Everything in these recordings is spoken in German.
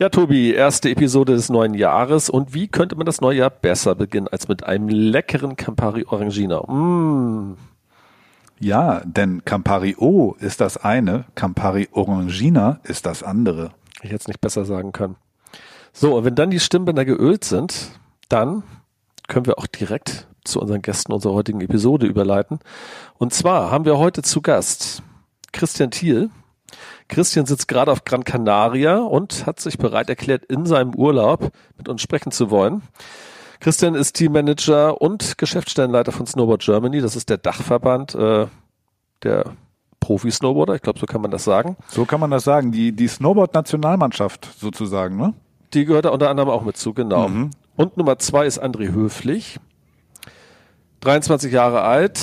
Ja, Tobi, erste Episode des neuen Jahres. Und wie könnte man das neue Jahr besser beginnen als mit einem leckeren Campari Orangina? Mmh. Ja, denn Campari O ist das eine, Campari Orangina ist das andere. Ich hätte es nicht besser sagen können. So, und wenn dann die Stimmbänder geölt sind, dann können wir auch direkt zu unseren Gästen unserer heutigen Episode überleiten. Und zwar haben wir heute zu Gast Christian Thiel. Christian sitzt gerade auf Gran Canaria und hat sich bereit erklärt, in seinem Urlaub mit uns sprechen zu wollen. Christian ist Teammanager und Geschäftsstellenleiter von Snowboard Germany. Das ist der Dachverband äh, der Profi-Snowboarder. Ich glaube, so kann man das sagen. So kann man das sagen. Die, die Snowboard-Nationalmannschaft sozusagen, ne? Die gehört da unter anderem auch mit zu, genau. Mhm. Und Nummer zwei ist André Höflich. 23 Jahre alt,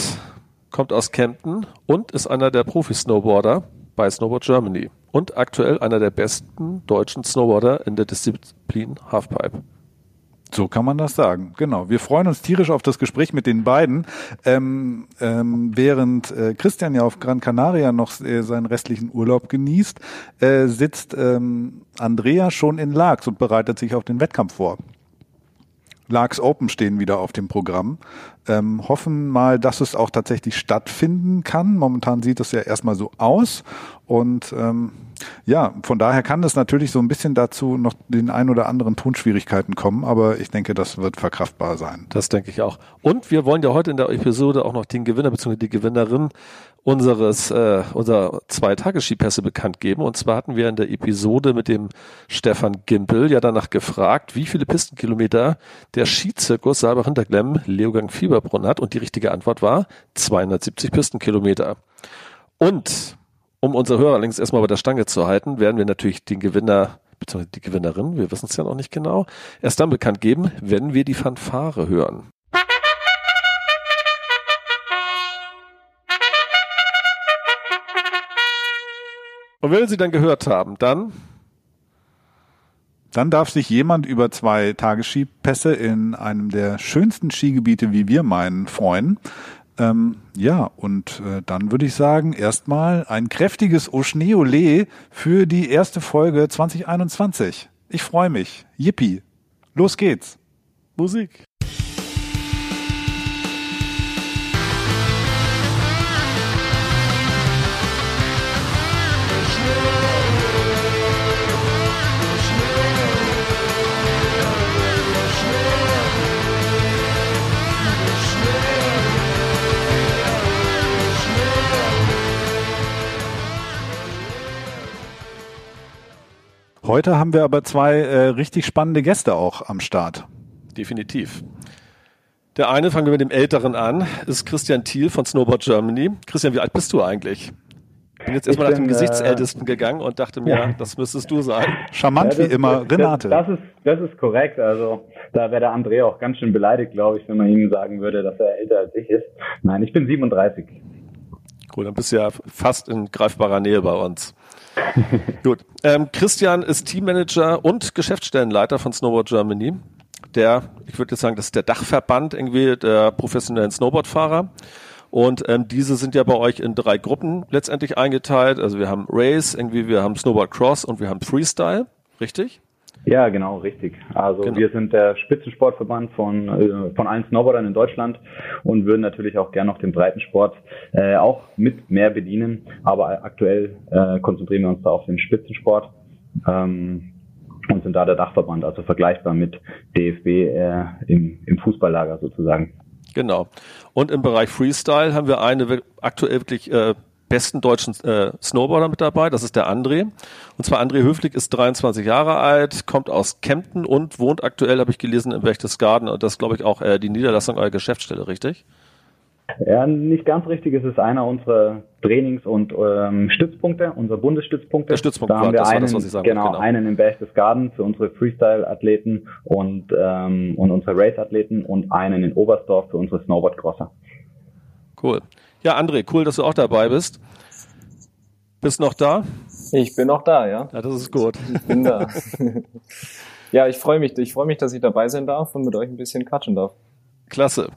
kommt aus Kempten und ist einer der Profi-Snowboarder bei Snowboard Germany und aktuell einer der besten deutschen Snowboarder in der Disziplin Halfpipe. So kann man das sagen. Genau. Wir freuen uns tierisch auf das Gespräch mit den beiden. Ähm, ähm, während äh, Christian ja auf Gran Canaria noch äh, seinen restlichen Urlaub genießt, äh, sitzt ähm, Andrea schon in Lax und bereitet sich auf den Wettkampf vor. Larks Open stehen wieder auf dem Programm. Ähm, hoffen mal, dass es auch tatsächlich stattfinden kann. Momentan sieht es ja erstmal so aus. Und ähm, ja, von daher kann es natürlich so ein bisschen dazu noch den ein oder anderen Tonschwierigkeiten kommen, aber ich denke, das wird verkraftbar sein. Das denke ich auch. Und wir wollen ja heute in der Episode auch noch den Gewinner bzw. die Gewinnerin unseres äh, unserer zwei Tagesskipässe bekannt geben. Und zwar hatten wir in der Episode mit dem Stefan Gimpel ja danach gefragt, wie viele Pistenkilometer der Skizirkus Saalbach Hinterglemm Leogang Fieberbrunn hat. Und die richtige Antwort war 270 Pistenkilometer. Und um unsere Hörer längst erstmal bei der Stange zu halten, werden wir natürlich den Gewinner bzw. die Gewinnerin, wir wissen es ja noch nicht genau, erst dann bekannt geben, wenn wir die Fanfare hören. Und wenn wir sie dann gehört haben, dann dann darf sich jemand über zwei Tagesskipässe in einem der schönsten Skigebiete, wie wir meinen, freuen. Ähm, ja, und äh, dann würde ich sagen, erstmal ein kräftiges Oschneole für die erste Folge 2021. Ich freue mich. Yippie. Los geht's. Musik. Heute haben wir aber zwei äh, richtig spannende Gäste auch am Start. Definitiv. Der eine, fangen wir mit dem Älteren an, ist Christian Thiel von Snowboard Germany. Christian, wie alt bist du eigentlich? Ich bin jetzt erstmal nach dem Gesichtsältesten äh, gegangen und dachte mir, ja. das müsstest du sein. Charmant ja, wie immer, Renate. Das, das, ist, das ist korrekt. Also da wäre der André auch ganz schön beleidigt, glaube ich, wenn man ihm sagen würde, dass er älter als ich ist. Nein, ich bin 37. Cool, dann bist du ja fast in greifbarer Nähe bei uns. Gut. Ähm, Christian ist Teammanager und Geschäftsstellenleiter von Snowboard Germany. Der, ich würde jetzt sagen, das ist der Dachverband irgendwie der professionellen Snowboardfahrer. Und ähm, diese sind ja bei euch in drei Gruppen letztendlich eingeteilt. Also wir haben Race, irgendwie wir haben Snowboard Cross und wir haben Freestyle, richtig? Ja, genau, richtig. Also genau. wir sind der Spitzensportverband von, äh, von allen Snowboardern in Deutschland und würden natürlich auch gerne noch den Breitensport äh, auch mit mehr bedienen. Aber aktuell äh, konzentrieren wir uns da auf den Spitzensport ähm, und sind da der Dachverband, also vergleichbar mit DFB äh, im, im Fußballlager sozusagen. Genau. Und im Bereich Freestyle haben wir eine aktuell wirklich äh, besten deutschen äh, Snowboarder mit dabei. Das ist der André. Und zwar André Höflig ist 23 Jahre alt, kommt aus Kempten und wohnt aktuell, habe ich gelesen, in Berchtesgaden. Und das glaube ich auch äh, die Niederlassung eurer Geschäftsstelle, richtig? Ja, nicht ganz richtig. Es ist einer unserer Trainings- und ähm, Stützpunkte, unser Bundesstützpunkte. Der Stützpunkt da haben wir das einen, das, was ich sagen genau, genau, einen in Berchtesgaden für unsere Freestyle-Athleten und, ähm, und unsere Race-Athleten und einen in Oberstdorf für unsere Snowboard-Crosser. Cool. Ja, André, cool, dass du auch dabei bist. Bist noch da? Ich bin noch da, ja. Ja, das ist gut. Ich bin da. ja, ich freue mich. Ich freue mich, dass ich dabei sein darf und mit euch ein bisschen quatschen darf. Klasse.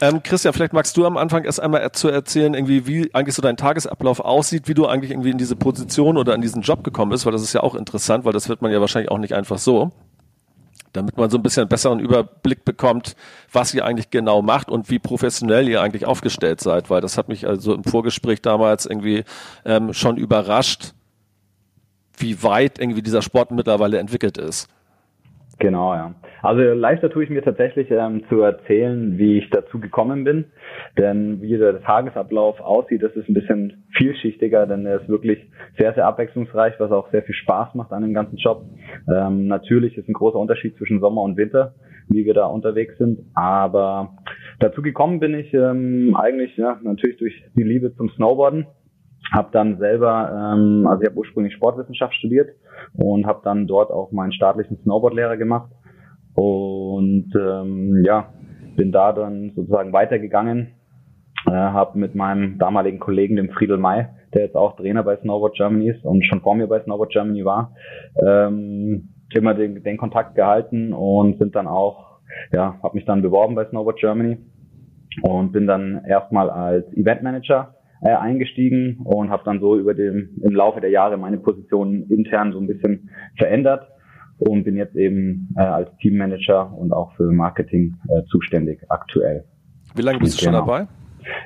Ähm, Christian, vielleicht magst du am Anfang erst einmal zu erzählen, irgendwie, wie eigentlich so dein Tagesablauf aussieht, wie du eigentlich irgendwie in diese Position oder in diesen Job gekommen bist, weil das ist ja auch interessant, weil das wird man ja wahrscheinlich auch nicht einfach so damit man so ein bisschen besseren Überblick bekommt, was ihr eigentlich genau macht und wie professionell ihr eigentlich aufgestellt seid, weil das hat mich also im Vorgespräch damals irgendwie ähm, schon überrascht, wie weit irgendwie dieser Sport mittlerweile entwickelt ist. Genau, ja. Also leichter tue ich mir tatsächlich ähm, zu erzählen, wie ich dazu gekommen bin. Denn wie der Tagesablauf aussieht, das ist ein bisschen vielschichtiger, denn er ist wirklich sehr, sehr abwechslungsreich, was auch sehr viel Spaß macht an dem ganzen Job. Ähm, natürlich ist ein großer Unterschied zwischen Sommer und Winter, wie wir da unterwegs sind. Aber dazu gekommen bin ich ähm, eigentlich ja, natürlich durch die Liebe zum Snowboarden habe dann selber, ähm, also ich habe ursprünglich Sportwissenschaft studiert und habe dann dort auch meinen staatlichen Snowboardlehrer gemacht und ähm, ja, bin da dann sozusagen weitergegangen, äh, habe mit meinem damaligen Kollegen, dem Friedel May, der jetzt auch Trainer bei Snowboard Germany ist und schon vor mir bei Snowboard Germany war, ähm, immer den, den Kontakt gehalten und sind dann auch, ja, habe mich dann beworben bei Snowboard Germany und bin dann erstmal als Eventmanager äh, eingestiegen und habe dann so über dem im Laufe der Jahre meine Position intern so ein bisschen verändert und bin jetzt eben äh, als Teammanager und auch für Marketing äh, zuständig aktuell. Wie lange bist du genau. schon dabei?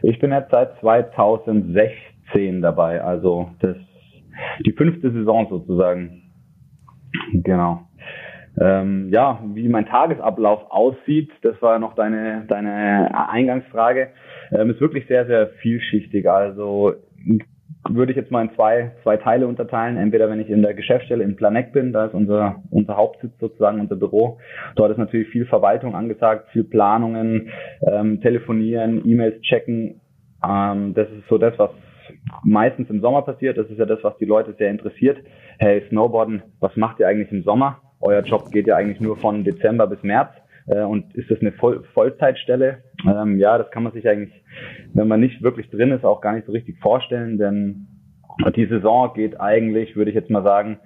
Ich bin jetzt seit 2016 dabei, also das die fünfte Saison sozusagen. Genau. Ähm, ja, wie mein Tagesablauf aussieht, das war noch deine, deine Eingangsfrage, ähm, ist wirklich sehr, sehr vielschichtig. Also würde ich jetzt mal in zwei, zwei Teile unterteilen. Entweder wenn ich in der Geschäftsstelle in Planegg bin, da ist unser, unser Hauptsitz sozusagen, unser Büro. Dort ist natürlich viel Verwaltung angesagt, viel Planungen, ähm, telefonieren, E-Mails checken. Ähm, das ist so das, was meistens im Sommer passiert. Das ist ja das, was die Leute sehr interessiert. Hey, Snowboarden, was macht ihr eigentlich im Sommer? euer Job geht ja eigentlich nur von Dezember bis März. Äh, und ist das eine Voll Vollzeitstelle? Ähm, ja, das kann man sich eigentlich, wenn man nicht wirklich drin ist, auch gar nicht so richtig vorstellen, denn die Saison geht eigentlich, würde ich jetzt mal sagen,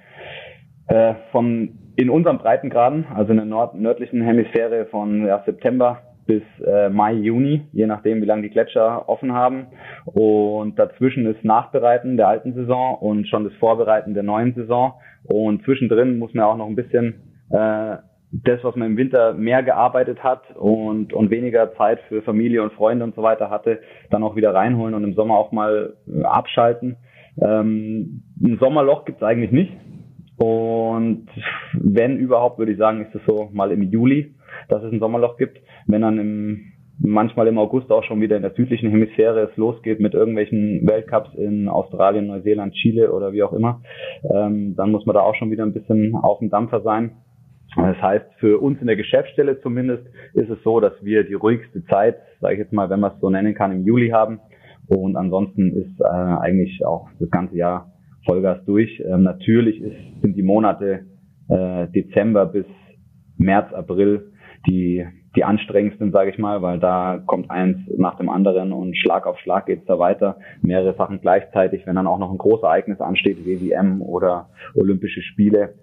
äh, von in unserem Breitengraden, also in der nord nördlichen Hemisphäre von ja, September bis äh, Mai, Juni, je nachdem, wie lange die Gletscher offen haben. Und dazwischen ist Nachbereiten der alten Saison und schon das Vorbereiten der neuen Saison. Und zwischendrin muss man auch noch ein bisschen äh, das, was man im Winter mehr gearbeitet hat und, und weniger Zeit für Familie und Freunde und so weiter hatte, dann auch wieder reinholen und im Sommer auch mal äh, abschalten. Ähm, ein Sommerloch gibt's eigentlich nicht. Und wenn überhaupt, würde ich sagen, ist es so mal im Juli, dass es ein Sommerloch gibt. Wenn dann im, manchmal im August auch schon wieder in der südlichen Hemisphäre es losgeht mit irgendwelchen Weltcups in Australien, Neuseeland, Chile oder wie auch immer, ähm, dann muss man da auch schon wieder ein bisschen auf dem Dampfer sein. Das heißt, für uns in der Geschäftsstelle zumindest ist es so, dass wir die ruhigste Zeit, sage ich jetzt mal, wenn man es so nennen kann, im Juli haben. Und ansonsten ist äh, eigentlich auch das ganze Jahr Vollgas durch. Ähm, natürlich ist, sind die Monate äh, Dezember bis März, April die, die anstrengendsten, sage ich mal, weil da kommt eins nach dem anderen und Schlag auf Schlag geht's da weiter. Mehrere Sachen gleichzeitig, wenn dann auch noch ein großes Ereignis ansteht, WWM oder Olympische Spiele,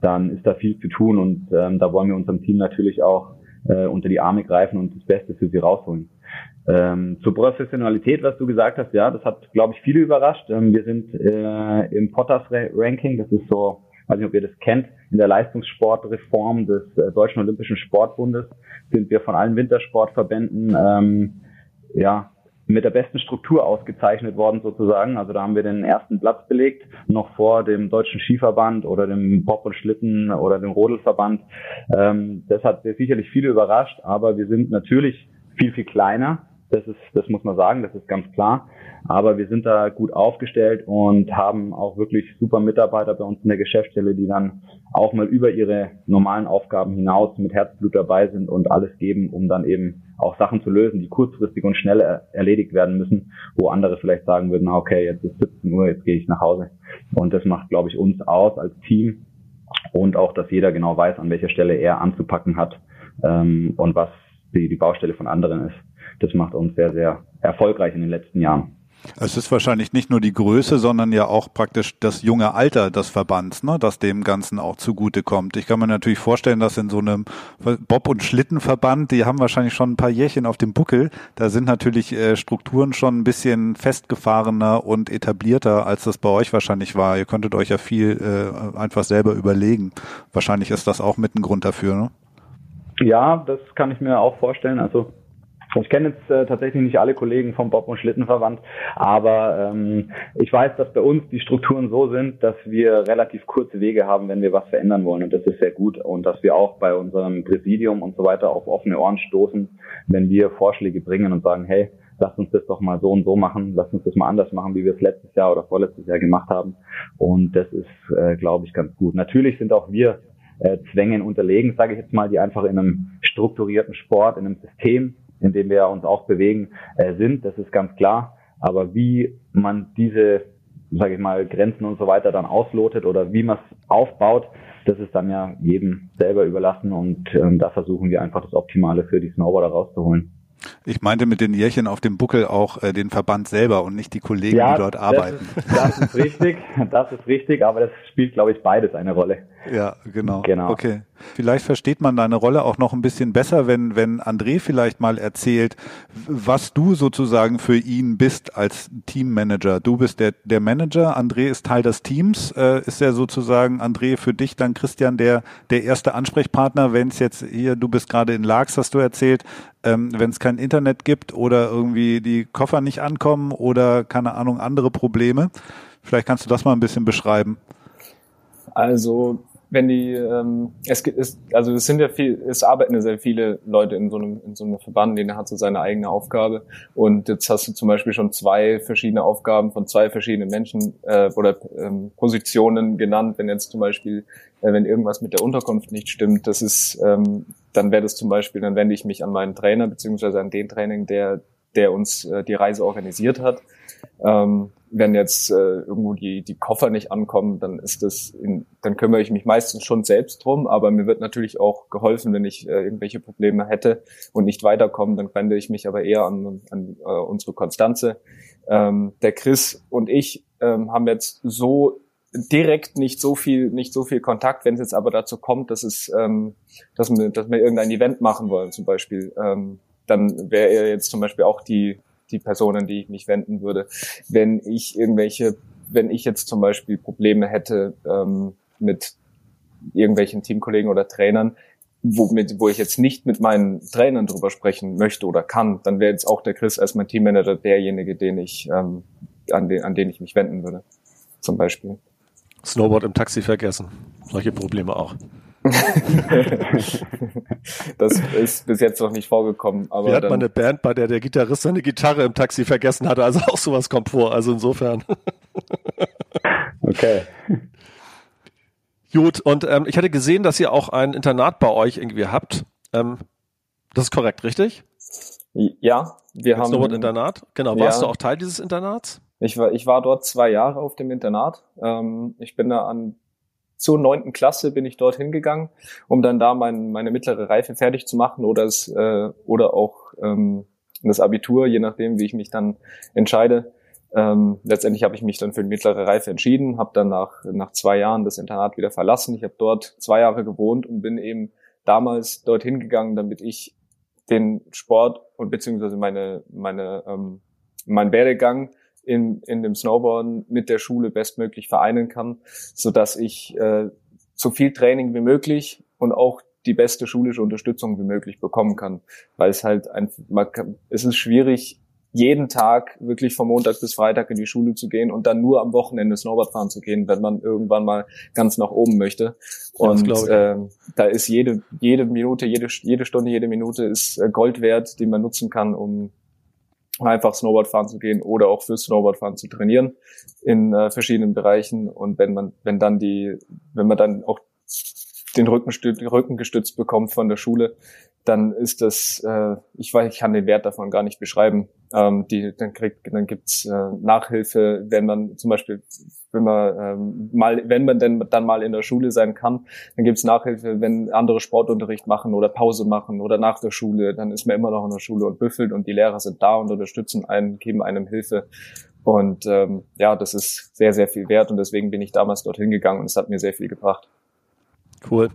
dann ist da viel zu tun und ähm, da wollen wir unserem Team natürlich auch äh, unter die Arme greifen und das Beste für sie rausholen. Ähm, zur Professionalität, was du gesagt hast, ja, das hat, glaube ich, viele überrascht. Ähm, wir sind äh, im Potters Ranking, das ist so weiß nicht, ob ihr das kennt, in der Leistungssportreform des äh, Deutschen Olympischen Sportbundes sind wir von allen Wintersportverbänden ähm, ja mit der besten Struktur ausgezeichnet worden sozusagen. Also da haben wir den ersten Platz belegt, noch vor dem Deutschen Skiverband oder dem Pop und Schlitten oder dem Rodelverband. Ähm, das hat sicherlich viele überrascht, aber wir sind natürlich viel, viel kleiner. Das ist, das muss man sagen, das ist ganz klar. Aber wir sind da gut aufgestellt und haben auch wirklich super Mitarbeiter bei uns in der Geschäftsstelle, die dann auch mal über ihre normalen Aufgaben hinaus mit Herzblut dabei sind und alles geben, um dann eben auch Sachen zu lösen, die kurzfristig und schnell erledigt werden müssen, wo andere vielleicht sagen würden, okay, jetzt ist 17 Uhr, jetzt gehe ich nach Hause. Und das macht, glaube ich, uns aus als Team und auch, dass jeder genau weiß, an welcher Stelle er anzupacken hat ähm, und was die, die Baustelle von anderen ist. Das macht uns sehr, sehr erfolgreich in den letzten Jahren. Es ist wahrscheinlich nicht nur die Größe, sondern ja auch praktisch das junge Alter des Verbands, ne, das dem Ganzen auch zugute kommt. Ich kann mir natürlich vorstellen, dass in so einem Bob- und Schlittenverband, die haben wahrscheinlich schon ein paar Jährchen auf dem Buckel, da sind natürlich äh, Strukturen schon ein bisschen festgefahrener und etablierter, als das bei euch wahrscheinlich war. Ihr könntet euch ja viel äh, einfach selber überlegen. Wahrscheinlich ist das auch mit ein Grund dafür, ne? Ja, das kann ich mir auch vorstellen. Also ich kenne jetzt äh, tatsächlich nicht alle Kollegen vom Bob- und Schlittenverband, aber ähm, ich weiß, dass bei uns die Strukturen so sind, dass wir relativ kurze Wege haben, wenn wir was verändern wollen. Und das ist sehr gut. Und dass wir auch bei unserem Präsidium und so weiter auf offene Ohren stoßen, wenn wir Vorschläge bringen und sagen, hey, lasst uns das doch mal so und so machen, lasst uns das mal anders machen, wie wir es letztes Jahr oder vorletztes Jahr gemacht haben. Und das ist, äh, glaube ich, ganz gut. Natürlich sind auch wir äh, Zwängen unterlegen, sage ich jetzt mal, die einfach in einem strukturierten Sport, in einem System in dem wir uns auch bewegen, äh, sind. Das ist ganz klar. Aber wie man diese, sage ich mal, Grenzen und so weiter dann auslotet oder wie man es aufbaut, das ist dann ja jedem selber überlassen und ähm, da versuchen wir einfach das Optimale für die Snowboarder rauszuholen. Ich meinte mit den Jährchen auf dem Buckel auch äh, den Verband selber und nicht die Kollegen, ja, die dort arbeiten. Das ist, das ist richtig, das ist richtig, aber das spielt, glaube ich, beides eine Rolle. Ja, genau. genau. Okay. Vielleicht versteht man deine Rolle auch noch ein bisschen besser, wenn, wenn André vielleicht mal erzählt, was du sozusagen für ihn bist als Teammanager. Du bist der, der Manager, André ist Teil des Teams. Äh, ist er sozusagen, André, für dich dann Christian der, der erste Ansprechpartner, wenn es jetzt hier, du bist gerade in Lax, hast du erzählt, ähm, wenn es kein Internet gibt oder irgendwie die Koffer nicht ankommen oder keine Ahnung, andere Probleme. Vielleicht kannst du das mal ein bisschen beschreiben. Also wenn die, ähm, es gibt, es, also es sind ja viel, es arbeiten ja sehr viele Leute in so einem, in so einem Verband, jeder hat so seine eigene Aufgabe. Und jetzt hast du zum Beispiel schon zwei verschiedene Aufgaben von zwei verschiedenen Menschen äh, oder ähm, Positionen genannt. Wenn jetzt zum Beispiel, äh, wenn irgendwas mit der Unterkunft nicht stimmt, das ist, ähm, dann wäre das zum Beispiel, dann wende ich mich an meinen Trainer beziehungsweise an den Training, der, der uns äh, die Reise organisiert hat. Ähm, wenn jetzt äh, irgendwo die, die Koffer nicht ankommen, dann ist das, in, dann kümmere ich mich meistens schon selbst drum, aber mir wird natürlich auch geholfen, wenn ich äh, irgendwelche Probleme hätte und nicht weiterkomme, dann wende ich mich aber eher an, an äh, unsere Konstanze. Ähm, der Chris und ich ähm, haben jetzt so direkt nicht so viel, nicht so viel Kontakt, wenn es jetzt aber dazu kommt, dass es, ähm, dass wir, dass wir irgendein Event machen wollen, zum Beispiel, ähm, dann wäre er jetzt zum Beispiel auch die die Personen, die ich mich wenden würde. Wenn ich irgendwelche, wenn ich jetzt zum Beispiel Probleme hätte ähm, mit irgendwelchen Teamkollegen oder Trainern, wo, mit, wo ich jetzt nicht mit meinen Trainern drüber sprechen möchte oder kann, dann wäre jetzt auch der Chris als mein Teammanager derjenige, den ich, ähm, an, den, an den ich mich wenden würde. Zum Beispiel. Snowboard im Taxi vergessen. Solche Probleme auch. das ist bis jetzt noch nicht vorgekommen. Aber Wir hatten mal eine Band, bei der der Gitarrist seine Gitarre im Taxi vergessen hatte, also auch sowas kommt vor. Also insofern. okay. Gut, und ähm, ich hatte gesehen, dass ihr auch ein Internat bei euch irgendwie habt. Ähm, das ist korrekt, richtig? Ja, wir haben. Snowboard Internat. Genau. Warst ja. du auch Teil dieses Internats? Ich war, ich war dort zwei Jahre auf dem Internat. Ähm, ich bin da an zur neunten Klasse bin ich dort hingegangen, um dann da mein, meine mittlere Reife fertig zu machen oder es äh, oder auch ähm, das Abitur, je nachdem, wie ich mich dann entscheide. Ähm, letztendlich habe ich mich dann für die mittlere Reife entschieden, habe dann nach, nach zwei Jahren das Internat wieder verlassen. Ich habe dort zwei Jahre gewohnt und bin eben damals dorthin gegangen, damit ich den Sport und beziehungsweise meine, meine, ähm, mein Werdegang in, in dem Snowboarden mit der Schule bestmöglich vereinen kann, so dass ich äh, so viel Training wie möglich und auch die beste schulische Unterstützung wie möglich bekommen kann, weil es halt ein, man kann, es ist schwierig, jeden Tag wirklich von Montag bis Freitag in die Schule zu gehen und dann nur am Wochenende Snowboard fahren zu gehen, wenn man irgendwann mal ganz nach oben möchte. Und äh, da ist jede jede Minute, jede jede Stunde, jede Minute ist äh, Gold wert, die man nutzen kann, um einfach Snowboard fahren zu gehen oder auch für Snowboard fahren zu trainieren in äh, verschiedenen Bereichen. Und wenn man, wenn dann die, wenn man dann auch den Rücken, Rücken gestützt bekommt von der Schule, dann ist das, äh, ich weiß, ich kann den Wert davon gar nicht beschreiben. Ähm, die, dann kriegt, dann gibt's äh, Nachhilfe, wenn man zum Beispiel, wenn man ähm, mal, wenn man denn dann mal in der Schule sein kann, dann gibt's Nachhilfe, wenn andere Sportunterricht machen oder Pause machen oder nach der Schule, dann ist man immer noch in der Schule und büffelt und die Lehrer sind da und unterstützen einen, geben einem Hilfe. Und ähm, ja, das ist sehr, sehr viel wert und deswegen bin ich damals dorthin gegangen und es hat mir sehr viel gebracht. Cool.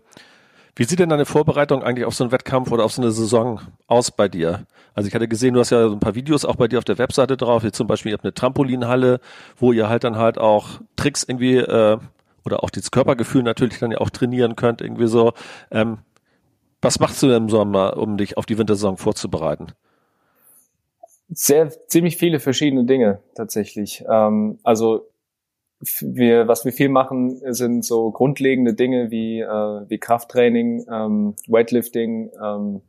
Wie sieht denn deine Vorbereitung eigentlich auf so einen Wettkampf oder auf so eine Saison aus bei dir? Also ich hatte gesehen, du hast ja so ein paar Videos auch bei dir auf der Webseite drauf, wie zum Beispiel ihr habt eine Trampolinhalle, wo ihr halt dann halt auch Tricks irgendwie äh, oder auch das Körpergefühl natürlich dann ja auch trainieren könnt, irgendwie so. Ähm, was machst du im Sommer, um dich auf die Wintersaison vorzubereiten? Sehr, ziemlich viele verschiedene Dinge tatsächlich. Ähm, also wir, was wir viel machen, sind so grundlegende Dinge wie, äh, wie Krafttraining, ähm, Weightlifting, ähm,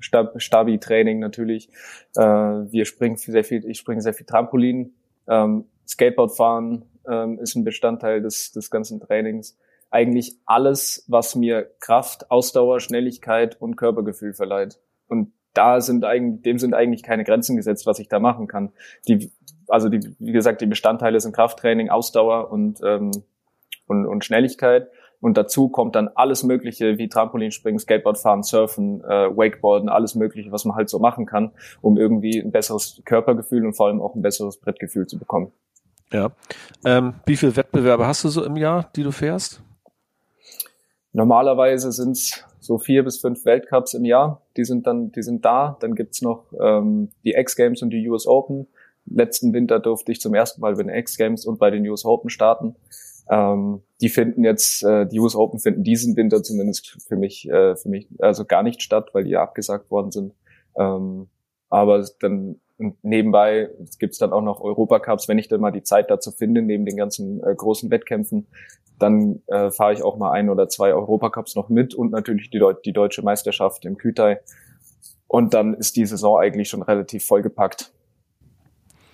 Stab Stabi-Training natürlich. Äh, wir springen sehr viel, ich springe sehr viel Trampolin, ähm, Skateboard fahren ähm, ist ein Bestandteil des, des ganzen Trainings. Eigentlich alles, was mir Kraft, Ausdauer, Schnelligkeit und Körpergefühl verleiht. Und da sind eigentlich, dem sind eigentlich keine Grenzen gesetzt, was ich da machen kann. Die also die, wie gesagt, die Bestandteile sind Krafttraining, Ausdauer und, ähm, und, und Schnelligkeit. Und dazu kommt dann alles Mögliche wie Trampolinspringen, Skateboardfahren, Surfen, äh, Wakeboarden, alles Mögliche, was man halt so machen kann, um irgendwie ein besseres Körpergefühl und vor allem auch ein besseres Brettgefühl zu bekommen. Ja. Ähm, wie viele Wettbewerbe hast du so im Jahr, die du fährst? Normalerweise sind es so vier bis fünf Weltcups im Jahr. Die sind dann, die sind da. Dann gibt's noch ähm, die X Games und die US Open letzten Winter durfte ich zum ersten Mal bei den X Games und bei den US Open starten. Ähm, die finden jetzt, äh, die US Open finden diesen Winter zumindest für mich, äh, für mich also gar nicht statt, weil die ja abgesagt worden sind. Ähm, aber dann nebenbei gibt's dann auch noch Europacups, wenn ich dann mal die Zeit dazu finde, neben den ganzen äh, großen Wettkämpfen, dann äh, fahre ich auch mal ein oder zwei Europacups noch mit und natürlich die, Deu die deutsche Meisterschaft im Kütai. Und dann ist die Saison eigentlich schon relativ vollgepackt.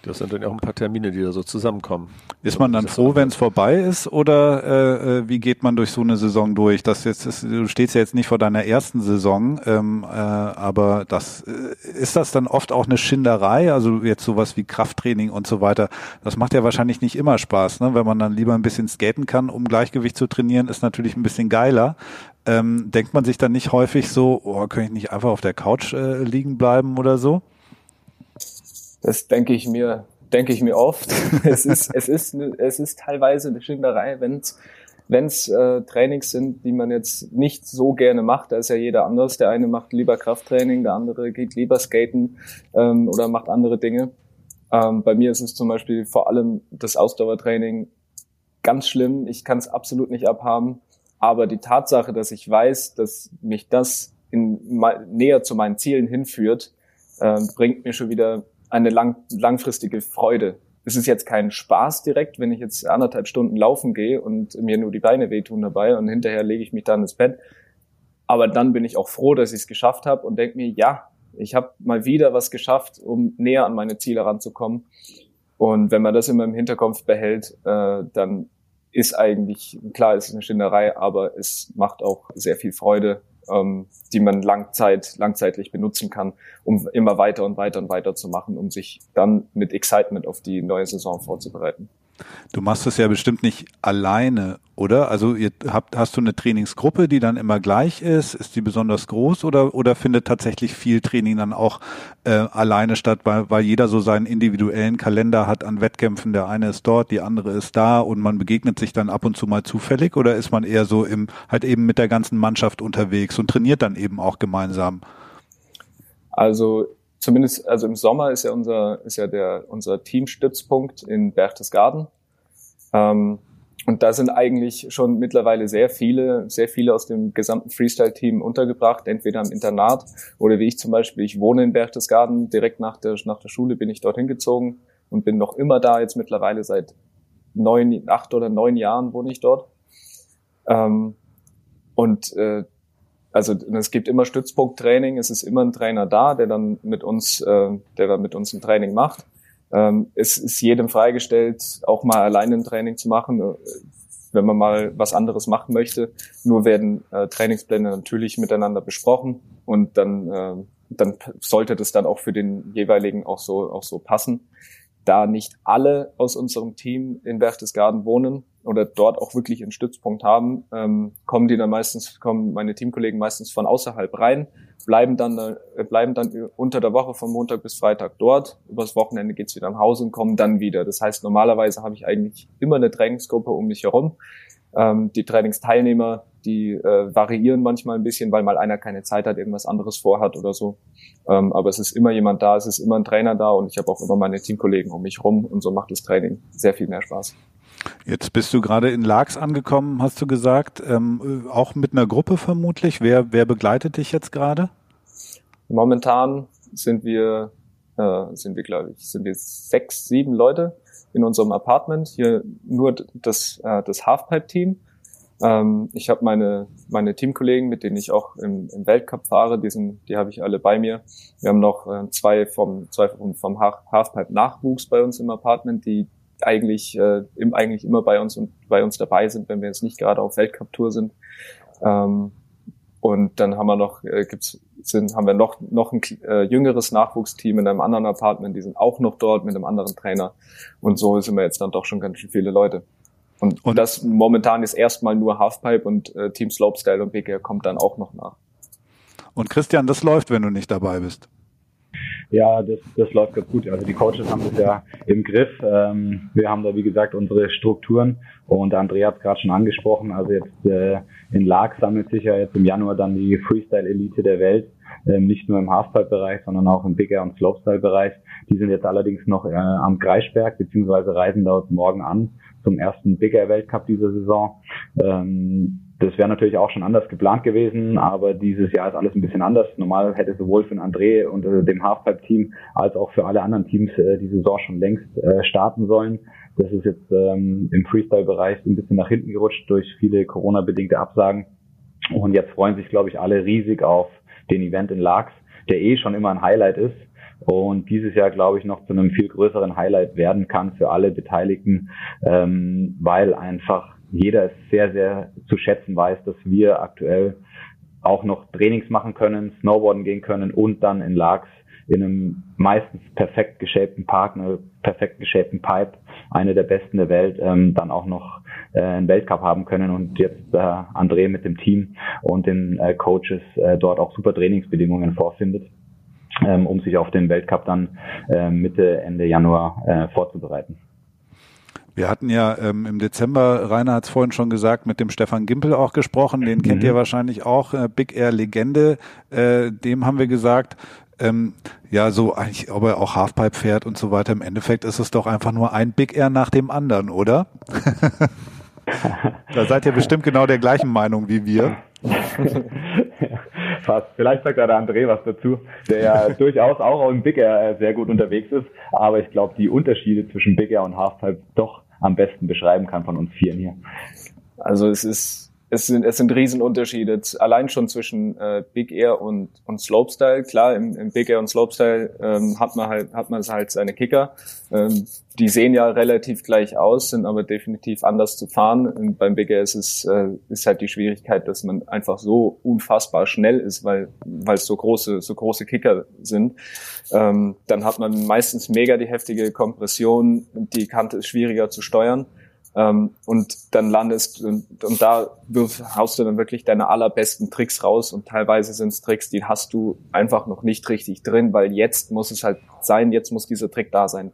Das sind dann auch ein paar Termine, die da so zusammenkommen. Ist man dann froh, wenn es vorbei ist, oder äh, äh, wie geht man durch so eine Saison durch? Das jetzt ist, du stehst ja jetzt nicht vor deiner ersten Saison, ähm, äh, aber das äh, ist das dann oft auch eine Schinderei, also jetzt sowas wie Krafttraining und so weiter. Das macht ja wahrscheinlich nicht immer Spaß, ne? Wenn man dann lieber ein bisschen skaten kann, um Gleichgewicht zu trainieren, ist natürlich ein bisschen geiler. Ähm, denkt man sich dann nicht häufig so, oh, kann ich nicht einfach auf der Couch äh, liegen bleiben oder so? Das denke ich mir, denke ich mir oft. es ist, es ist, es ist teilweise eine Schinderei, wenn es wenn es äh, Trainings sind, die man jetzt nicht so gerne macht, da ist ja jeder anders. Der eine macht lieber Krafttraining, der andere geht lieber skaten ähm, oder macht andere Dinge. Ähm, bei mir ist es zum Beispiel vor allem das Ausdauertraining ganz schlimm. Ich kann es absolut nicht abhaben. Aber die Tatsache, dass ich weiß, dass mich das in, näher zu meinen Zielen hinführt, äh, bringt mir schon wieder eine lang, langfristige Freude. Es ist jetzt kein Spaß direkt, wenn ich jetzt anderthalb Stunden laufen gehe und mir nur die Beine wehtun dabei und hinterher lege ich mich dann ins Bett. Aber dann bin ich auch froh, dass ich es geschafft habe und denke mir, ja, ich habe mal wieder was geschafft, um näher an meine Ziele ranzukommen. Und wenn man das immer im Hinterkopf behält, äh, dann ist eigentlich, klar, es ist eine Schinderei, aber es macht auch sehr viel Freude ähm, die man langzeit, langzeitlich benutzen kann, um immer weiter und weiter und weiter zu machen, um sich dann mit Excitement auf die neue Saison vorzubereiten. Du machst es ja bestimmt nicht alleine, oder? Also ihr habt, hast du eine Trainingsgruppe, die dann immer gleich ist? Ist die besonders groß oder, oder findet tatsächlich viel Training dann auch äh, alleine statt, weil, weil jeder so seinen individuellen Kalender hat an Wettkämpfen? Der eine ist dort, die andere ist da und man begegnet sich dann ab und zu mal zufällig oder ist man eher so im, halt eben mit der ganzen Mannschaft unterwegs und trainiert dann eben auch gemeinsam? Also zumindest, also im Sommer ist ja unser, ist ja der, unser Teamstützpunkt in Berchtesgaden. Ähm, und da sind eigentlich schon mittlerweile sehr viele, sehr viele aus dem gesamten Freestyle-Team untergebracht, entweder im Internat oder wie ich zum Beispiel, ich wohne in Berchtesgaden, direkt nach der, nach der Schule bin ich dorthin gezogen und bin noch immer da, jetzt mittlerweile seit neun, acht oder neun Jahren wohne ich dort. Ähm, und äh, also es gibt immer Stützpunkttraining, es ist immer ein Trainer da, der dann mit uns, äh, der dann mit uns ein Training macht. Ähm, es ist jedem freigestellt, auch mal alleine ein Training zu machen, äh, wenn man mal was anderes machen möchte. Nur werden äh, Trainingspläne natürlich miteinander besprochen und dann, äh, dann sollte das dann auch für den jeweiligen auch so, auch so passen. da nicht alle aus unserem Team in Berchtesgaden wohnen oder dort auch wirklich einen Stützpunkt haben, ähm, kommen die dann meistens, kommen meine Teamkollegen meistens von außerhalb rein, bleiben dann, äh, bleiben dann unter der Woche von Montag bis Freitag dort. Übers Wochenende geht's wieder nach Hause und kommen dann wieder. Das heißt, normalerweise habe ich eigentlich immer eine Trainingsgruppe um mich herum. Ähm, die Trainingsteilnehmer, die äh, variieren manchmal ein bisschen, weil mal einer keine Zeit hat, irgendwas anderes vorhat oder so. Ähm, aber es ist immer jemand da, es ist immer ein Trainer da und ich habe auch immer meine Teamkollegen um mich rum und so macht das Training sehr viel mehr Spaß. Jetzt bist du gerade in Laax angekommen, hast du gesagt, ähm, auch mit einer Gruppe vermutlich. Wer, wer begleitet dich jetzt gerade? Momentan sind wir, äh, sind wir glaube ich, sind wir sechs, sieben Leute in unserem Apartment. Hier nur das, äh, das Halfpipe-Team. Ähm, ich habe meine, meine Teamkollegen, mit denen ich auch im, im Weltcup fahre, die, sind, die habe ich alle bei mir. Wir haben noch äh, zwei vom, zwei vom, vom Halfpipe-Nachwuchs bei uns im Apartment, die eigentlich, äh, im, eigentlich immer bei uns und bei uns dabei sind, wenn wir jetzt nicht gerade auf Weltcup-Tour sind. Ähm, und dann haben wir noch, äh, gibt's, sind, haben wir noch, noch ein äh, jüngeres Nachwuchsteam in einem anderen Apartment, die sind auch noch dort mit einem anderen Trainer. Und so sind wir jetzt dann doch schon ganz schön viele Leute. Und, und das momentan ist erstmal nur Halfpipe und äh, Team Slopestyle und BK kommt dann auch noch nach. Und Christian, das läuft, wenn du nicht dabei bist. Ja, das, das läuft ganz gut. Also die Coaches haben das ja im Griff. Ähm, wir haben da, wie gesagt, unsere Strukturen und Andrea hat es gerade schon angesprochen. Also jetzt äh, in Lag sammelt sich ja jetzt im Januar dann die Freestyle-Elite der Welt. Ähm, nicht nur im Halfpipe-Bereich, sondern auch im Big Air- und Slopestyle-Bereich. Die sind jetzt allerdings noch äh, am Kreisberg, beziehungsweise reisen dort morgen an zum ersten Big Air Weltcup dieser Saison. Ähm, das wäre natürlich auch schon anders geplant gewesen, aber dieses Jahr ist alles ein bisschen anders. Normal hätte sowohl für den André und äh, dem Halfpipe-Team als auch für alle anderen Teams äh, die Saison schon längst äh, starten sollen. Das ist jetzt ähm, im Freestyle-Bereich ein bisschen nach hinten gerutscht durch viele Corona-bedingte Absagen. Und jetzt freuen sich, glaube ich, alle riesig auf den Event in Laax, der eh schon immer ein Highlight ist und dieses Jahr, glaube ich, noch zu einem viel größeren Highlight werden kann für alle Beteiligten, ähm, weil einfach jeder es sehr, sehr zu schätzen weiß, dass wir aktuell auch noch Trainings machen können, Snowboarden gehen können und dann in Lags in einem meistens perfekt geschäbten Park, einer perfekt geschäbten Pipe, eine der besten der Welt, ähm, dann auch noch äh, einen Weltcup haben können und jetzt äh, André mit dem Team und den äh, Coaches äh, dort auch super Trainingsbedingungen vorfindet, ähm, um sich auf den Weltcup dann äh, Mitte, Ende Januar äh, vorzubereiten. Wir hatten ja ähm, im Dezember, Rainer hat es vorhin schon gesagt, mit dem Stefan Gimpel auch gesprochen. Den mhm. kennt ihr wahrscheinlich auch, äh, Big Air Legende. Äh, dem haben wir gesagt, ähm, ja, so eigentlich, ob er auch Halfpipe fährt und so weiter. Im Endeffekt ist es doch einfach nur ein Big Air nach dem anderen, oder? da seid ihr bestimmt genau der gleichen Meinung wie wir. Fast. Vielleicht sagt da der André was dazu, der ja durchaus auch im Big Air sehr gut unterwegs ist. Aber ich glaube, die Unterschiede zwischen Big Air und Halfpipe doch am besten beschreiben kann von uns Vieren hier. Also es ist es sind, es sind Riesenunterschiede, allein schon zwischen äh, Big Air und, und Slopestyle. Klar, im, im Big Air und Slopestyle ähm, hat man halt hat man halt seine Kicker. Ähm, die sehen ja relativ gleich aus, sind aber definitiv anders zu fahren. Und beim Big Air ist es äh, ist halt die Schwierigkeit, dass man einfach so unfassbar schnell ist, weil weil es so große so große Kicker sind. Ähm, dann hat man meistens mega die heftige Kompression, die Kante ist schwieriger zu steuern. Ähm, und dann landest und, und da haust du dann wirklich deine allerbesten Tricks raus und teilweise sind es Tricks, die hast du einfach noch nicht richtig drin, weil jetzt muss es halt sein, jetzt muss dieser Trick da sein.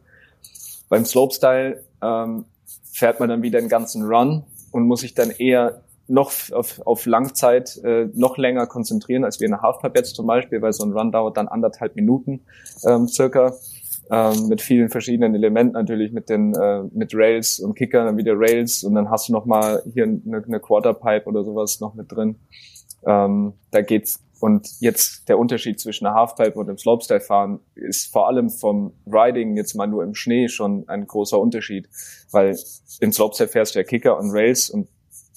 Beim Slopestyle ähm, fährt man dann wieder einen ganzen Run und muss sich dann eher noch auf, auf Langzeit äh, noch länger konzentrieren, als wir in der Halfpipe jetzt zum Beispiel, weil so ein Run dauert dann anderthalb Minuten ähm, circa ähm, mit vielen verschiedenen Elementen natürlich mit den äh, mit Rails und Kicker, dann wieder Rails und dann hast du noch mal hier eine, eine Quarterpipe oder sowas noch mit drin. Ähm, da geht's und jetzt der Unterschied zwischen einer Halfpipe und dem Slopestyle fahren ist vor allem vom Riding jetzt mal nur im Schnee schon ein großer Unterschied, weil im Slopestyle fährst du ja Kicker und Rails und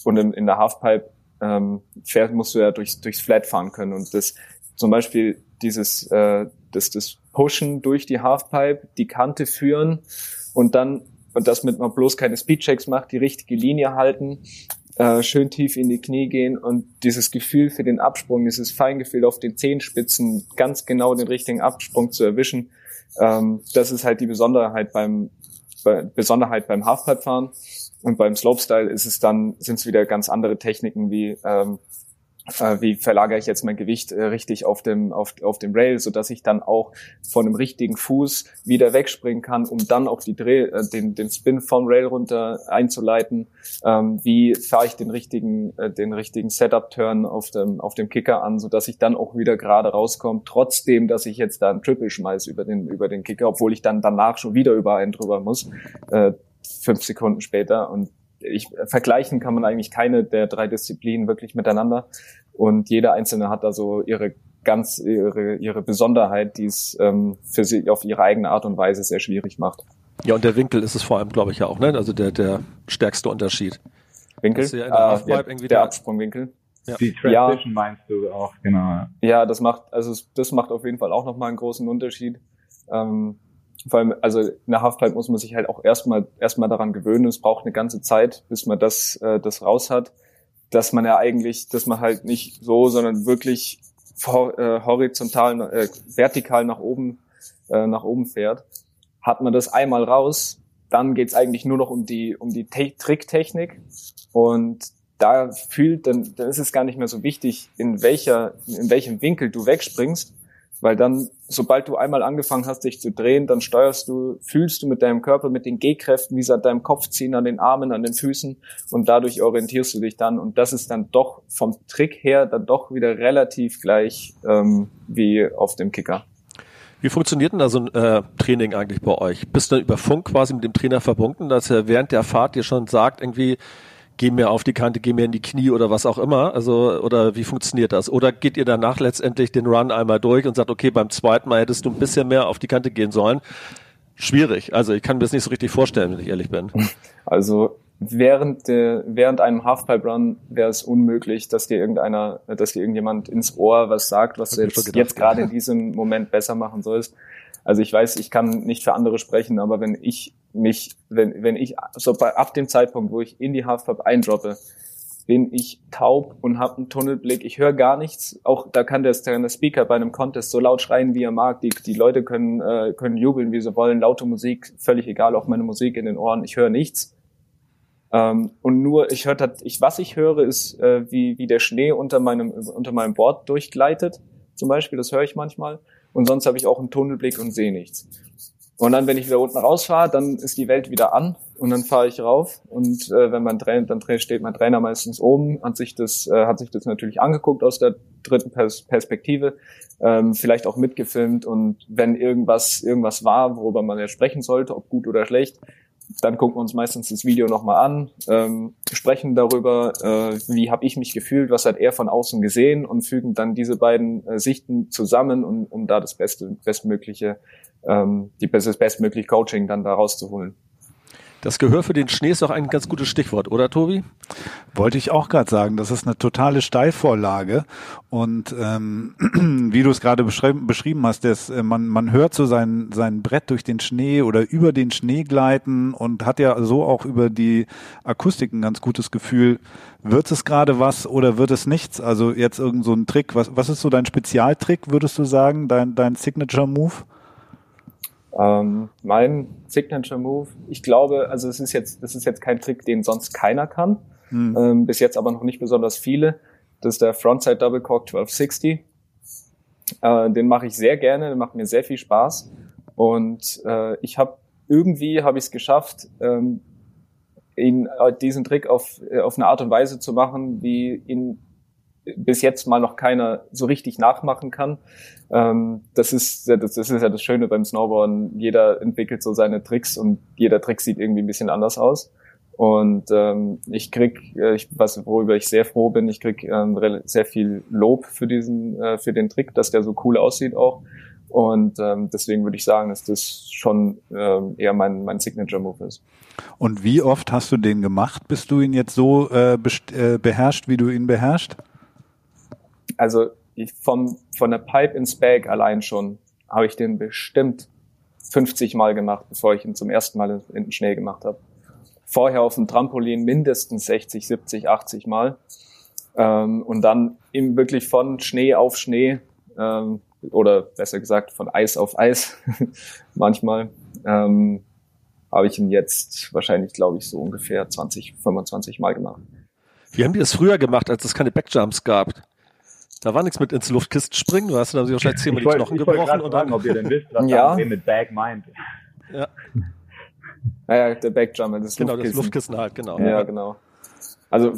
und in, in der Halfpipe ähm, fährst, musst du ja durchs, durchs Flat fahren können und das zum Beispiel dieses äh, das, das Pushen durch die Halfpipe, die Kante führen und dann, und das mit man bloß keine Speedchecks macht, die richtige Linie halten, äh, schön tief in die Knie gehen und dieses Gefühl für den Absprung, dieses Feingefühl auf den Zehenspitzen, ganz genau den richtigen Absprung zu erwischen, Ähm, das ist halt die Besonderheit beim Besonderheit beim Halfpipe-Fahren. Und beim Slopestyle ist es dann, sind es wieder ganz andere Techniken wie ähm, äh, wie verlagere ich jetzt mein Gewicht äh, richtig auf dem auf, auf dem Rail, so dass ich dann auch von dem richtigen Fuß wieder wegspringen kann, um dann auch die Dreh, äh, den den Spin vom Rail runter einzuleiten. Ähm, wie fahre ich den richtigen äh, den richtigen Setup Turn auf dem auf dem Kicker an, so dass ich dann auch wieder gerade rauskomme, trotzdem, dass ich jetzt da ein Triple schmeiß über den über den Kicker, obwohl ich dann danach schon wieder über einen drüber muss. Äh, fünf Sekunden später. Und ich, vergleichen kann man eigentlich keine der drei Disziplinen wirklich miteinander. Und jeder einzelne hat da so ihre ganz ihre, ihre Besonderheit, die es ähm, für sie auf ihre eigene Art und Weise sehr schwierig macht. Ja, und der Winkel ist es vor allem, glaube ich, ja auch, ne? Also der, der stärkste Unterschied. Winkel? Ja der, äh, der, der Absprungwinkel. Ja. Die Transition ja. meinst du auch, genau. Ja, das macht, also das macht auf jeden Fall auch nochmal einen großen Unterschied. Ähm, vor allem, also in der Halfpipe muss man sich halt auch erstmal erstmal daran gewöhnen. Es braucht eine ganze Zeit, bis man das äh, das raus hat, dass man ja eigentlich, dass man halt nicht so, sondern wirklich vor, äh, horizontal, äh, vertikal nach oben äh, nach oben fährt. Hat man das einmal raus, dann geht's eigentlich nur noch um die um die Te Tricktechnik und da fühlt dann dann ist es gar nicht mehr so wichtig, in welcher in welchem Winkel du wegspringst, weil dann, sobald du einmal angefangen hast, dich zu drehen, dann steuerst du, fühlst du mit deinem Körper, mit den G-Kräften, wie sie an deinem Kopf ziehen, an den Armen, an den Füßen und dadurch orientierst du dich dann. Und das ist dann doch vom Trick her dann doch wieder relativ gleich ähm, wie auf dem Kicker. Wie funktioniert denn da so ein äh, Training eigentlich bei euch? Bist du dann über Funk quasi mit dem Trainer verbunden, dass er während der Fahrt dir schon sagt, irgendwie, geh mir auf die Kante, geh mir in die Knie oder was auch immer? Also, oder wie funktioniert das? Oder geht ihr danach letztendlich den Run einmal durch und sagt, okay, beim zweiten Mal hättest du ein bisschen mehr auf die Kante gehen sollen? Schwierig. Also, ich kann mir das nicht so richtig vorstellen, wenn ich ehrlich bin. Also, während, der, während einem Halfpipe Run wäre es unmöglich, dass dir irgendeiner, dass dir irgendjemand ins Ohr was sagt, was du jetzt, jetzt gerade in diesem Moment besser machen sollst. Also ich weiß, ich kann nicht für andere sprechen, aber wenn ich mich, wenn, wenn ich, so bei, ab dem Zeitpunkt, wo ich in die Halfpipe eindroppe, bin ich taub und habe einen Tunnelblick. Ich höre gar nichts. Auch da kann der, der Speaker bei einem Contest so laut schreien, wie er mag. Die, die Leute können, äh, können jubeln, wie sie wollen. Laute Musik, völlig egal, auch meine Musik in den Ohren. Ich höre nichts. Ähm, und nur, ich höre, ich, was ich höre, ist, äh, wie, wie der Schnee unter meinem, unter meinem Board durchgleitet. Zum Beispiel, das höre ich manchmal und sonst habe ich auch einen Tunnelblick und sehe nichts. Und dann, wenn ich wieder unten rausfahre, dann ist die Welt wieder an und dann fahre ich rauf und äh, wenn man Trainer, dann steht mein Trainer meistens oben, hat sich das, äh, hat sich das natürlich angeguckt aus der dritten Pers Perspektive, ähm, vielleicht auch mitgefilmt und wenn irgendwas irgendwas war, worüber man ja sprechen sollte, ob gut oder schlecht, dann gucken wir uns meistens das Video nochmal an, ähm, sprechen darüber, äh, wie habe ich mich gefühlt, was hat er von außen gesehen und fügen dann diese beiden äh, Sichten zusammen, um, um da das beste, bestmögliche, ähm, die, das bestmögliche Coaching dann da rauszuholen. Das Gehör für den Schnee ist auch ein ganz gutes Stichwort, oder Tobi? Wollte ich auch gerade sagen, das ist eine totale Steilvorlage. Und ähm, wie du es gerade beschrieben hast, dass, äh, man, man hört so sein, sein Brett durch den Schnee oder über den Schnee gleiten und hat ja so auch über die Akustik ein ganz gutes Gefühl, wird es gerade was oder wird es nichts? Also jetzt irgend so ein Trick. Was, was ist so dein Spezialtrick, würdest du sagen, dein, dein Signature Move? Ähm, mein Signature Move, ich glaube, also es ist jetzt, das ist jetzt kein Trick, den sonst keiner kann. Hm. Ähm, bis jetzt aber noch nicht besonders viele. Das ist der Frontside Double Cork 1260. Äh, den mache ich sehr gerne, der macht mir sehr viel Spaß. Und äh, ich habe irgendwie habe ich es geschafft, ähm, ihn äh, diesen Trick auf, äh, auf eine Art und Weise zu machen, wie ihn bis jetzt mal noch keiner so richtig nachmachen kann. Ähm, das, ist, das, das ist ja das Schöne beim Snowboarden. Jeder entwickelt so seine Tricks und jeder Trick sieht irgendwie ein bisschen anders aus. Und ähm, ich krieg, äh, ich, was worüber ich sehr froh bin, ich krieg ähm, sehr viel Lob für diesen, äh, für den Trick, dass der so cool aussieht auch. Und ähm, deswegen würde ich sagen, dass das schon ähm, eher mein, mein Signature-Move ist. Und wie oft hast du den gemacht, bis du ihn jetzt so äh, äh, beherrscht, wie du ihn beherrschst? Also ich vom, von der Pipe ins Bag allein schon habe ich den bestimmt 50 Mal gemacht, bevor ich ihn zum ersten Mal in den Schnee gemacht habe. Vorher auf dem Trampolin mindestens 60, 70, 80 Mal. Ähm, und dann eben wirklich von Schnee auf Schnee ähm, oder besser gesagt von Eis auf Eis manchmal. Ähm, habe ich ihn jetzt wahrscheinlich, glaube ich, so ungefähr 20, 25 Mal gemacht. Wie haben die das früher gemacht, als es keine Backjumps gab? Da war nichts mit ins Luftkissen springen, du hast dann wahrscheinlich zehnmal die Knochen gebrochen. Und dann, ob ihr denn wisst, was ja. mit Bag meint. Ja. Naja, der Backjumper, das genau, Luftkissen. das Luftkissen halt, genau. Ja, genau. Also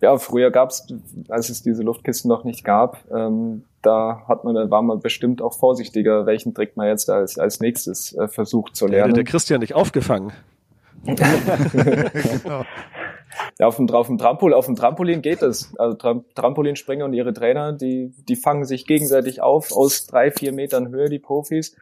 ja, früher gab's, als es diese Luftkisten noch nicht gab, ähm, da hat man, da war man bestimmt auch vorsichtiger, welchen Trick man jetzt als, als nächstes äh, versucht zu lernen. Der, der Christian nicht aufgefangen. genau. Ja, auf dem, auf dem Trampol, auf dem Trampolin geht es. Also Tram Trampolinspringer und ihre Trainer, die, die fangen sich gegenseitig auf aus drei, vier Metern Höhe, die Profis.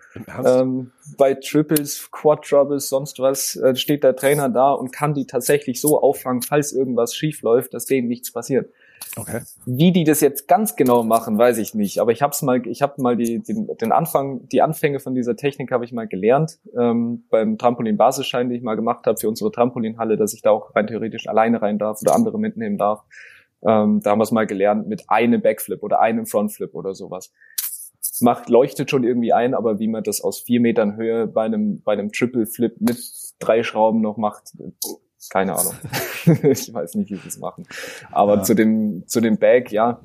Ähm, bei Triples, Quad Troubles, sonst was, äh, steht der Trainer da und kann die tatsächlich so auffangen, falls irgendwas schief läuft, dass denen nichts passiert. Okay. Wie die das jetzt ganz genau machen, weiß ich nicht. Aber ich habe mal, ich habe mal die, den, den Anfang, die Anfänge von dieser Technik habe ich mal gelernt ähm, beim Trampolin-Basisschein, den ich mal gemacht habe für unsere Trampolinhalle, dass ich da auch rein theoretisch alleine rein darf oder andere mitnehmen darf. Ähm, da haben wir es mal gelernt mit einem Backflip oder einem Frontflip oder sowas. Macht, leuchtet schon irgendwie ein, aber wie man das aus vier Metern Höhe bei einem, bei einem Triple Flip mit drei Schrauben noch macht, keine Ahnung. ich weiß nicht, wie sie es machen. Aber ja. zu dem, zu dem Bag, ja.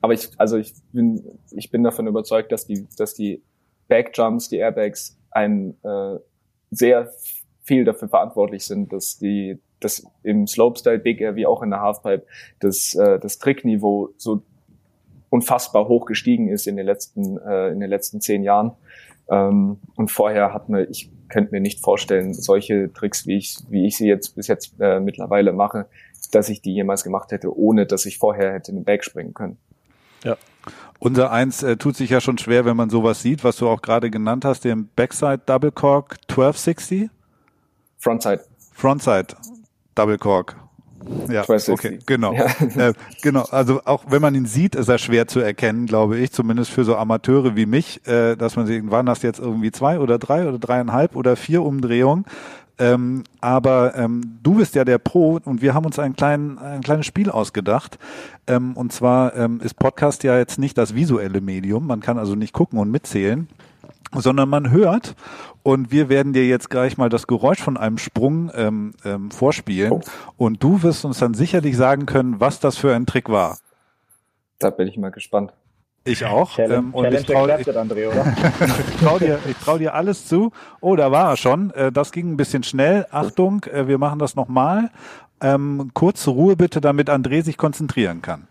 Aber ich, also ich bin, ich bin davon überzeugt, dass die, dass die Backjumps, die Airbags ein, äh, sehr viel dafür verantwortlich sind, dass die, dass im Slopestyle Big Air wie auch in der Halfpipe das, äh, das Trickniveau so unfassbar hoch gestiegen ist in den letzten, äh, in den letzten zehn Jahren. Ähm, und vorher hat man, ich könnte mir nicht vorstellen, solche Tricks, wie ich, wie ich sie jetzt bis jetzt äh, mittlerweile mache, dass ich die jemals gemacht hätte, ohne dass ich vorher hätte in den Bag springen können. Ja. Unser Eins äh, tut sich ja schon schwer, wenn man sowas sieht, was du auch gerade genannt hast, den Backside Double Cork 1260. Frontside. Frontside Double Cork. Ja, okay, genau. Ja. Äh, genau, also auch wenn man ihn sieht, ist er schwer zu erkennen, glaube ich, zumindest für so Amateure wie mich, äh, dass man sich, waren das jetzt irgendwie zwei oder drei oder dreieinhalb oder vier Umdrehungen. Ähm, aber ähm, du bist ja der Pro und wir haben uns ein, klein, ein kleines Spiel ausgedacht. Ähm, und zwar ähm, ist Podcast ja jetzt nicht das visuelle Medium. Man kann also nicht gucken und mitzählen, sondern man hört und wir werden dir jetzt gleich mal das Geräusch von einem Sprung ähm, ähm, vorspielen. Oh. Und du wirst uns dann sicherlich sagen können, was das für ein Trick war. Da bin ich mal gespannt. Ich auch. Challenge, ähm, und ich traue trau dir, ich trau dir alles zu. Oh, da war er schon. Äh, das ging ein bisschen schnell. Achtung, äh, wir machen das nochmal. Ähm, kurze Ruhe bitte, damit André sich konzentrieren kann.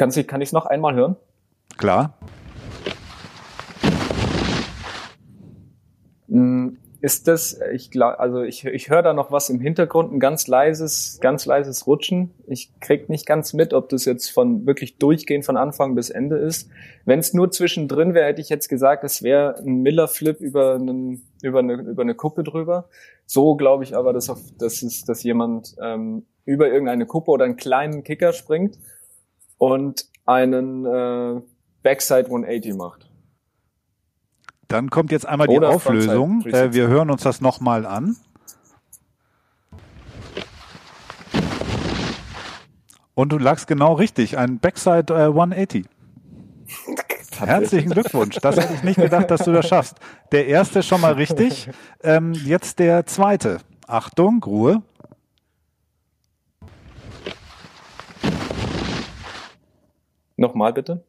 Kann ich kann es noch einmal hören? Klar. Hm, ist das, ich glaube, also ich, ich höre da noch was im Hintergrund, ein ganz leises, ganz leises Rutschen. Ich krieg nicht ganz mit, ob das jetzt von wirklich durchgehend von Anfang bis Ende ist. Wenn es nur zwischendrin wäre, hätte ich jetzt gesagt, es wäre ein Miller-Flip über, einen, über, eine, über eine Kuppe drüber. So glaube ich aber, dass, auf, dass, es, dass jemand ähm, über irgendeine Kuppe oder einen kleinen Kicker springt und einen äh, Backside 180 macht. Dann kommt jetzt einmal Oder die Auflösung. Äh, wir hören uns das nochmal an. Und du lagst genau richtig, ein Backside äh, 180. Herzlichen Glückwunsch. Das hätte ich nicht gedacht, dass du das schaffst. Der erste schon mal richtig. Ähm, jetzt der zweite. Achtung, Ruhe. Nochmal bitte.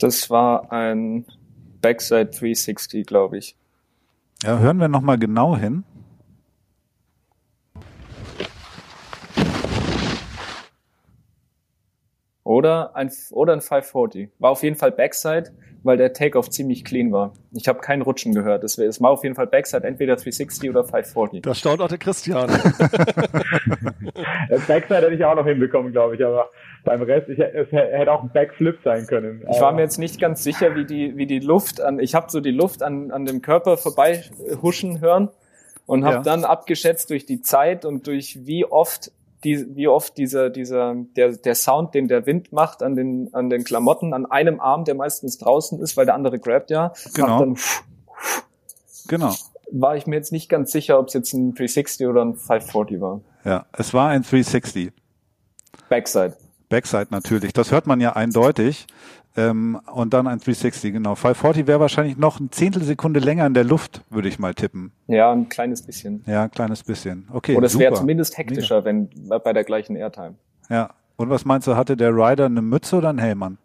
Das war ein Backside 360, glaube ich. Ja, hören wir nochmal genau hin. Oder ein, oder ein 540. War auf jeden Fall Backside weil der Takeoff ziemlich clean war. Ich habe keinen Rutschen gehört. Es war auf jeden Fall Backside entweder 360 oder 540. Da staunt auch der Christian. das Backside hätte ich auch noch hinbekommen, glaube ich, aber beim Rest, ich, es hätte auch ein Backflip sein können. Ich war mir jetzt nicht ganz sicher, wie die, wie die Luft an, ich habe so die Luft an, an dem Körper vorbei huschen hören und habe ja. dann abgeschätzt durch die Zeit und durch wie oft die, wie oft dieser, dieser, der, der Sound, den der Wind macht an den, an den Klamotten, an einem Arm, der meistens draußen ist, weil der andere grabt ja, genau. dann Genau. War ich mir jetzt nicht ganz sicher, ob es jetzt ein 360 oder ein 540 war. Ja, es war ein 360. Backside. Backside natürlich. Das hört man ja eindeutig. Ähm, und dann ein 360, genau. 540 wäre wahrscheinlich noch ein Zehntelsekunde länger in der Luft, würde ich mal tippen. Ja, ein kleines bisschen. Ja, ein kleines bisschen. Okay. Oder es wäre zumindest hektischer, wenn bei der gleichen Airtime. Ja. Und was meinst du, hatte der Rider eine Mütze oder einen Helm an?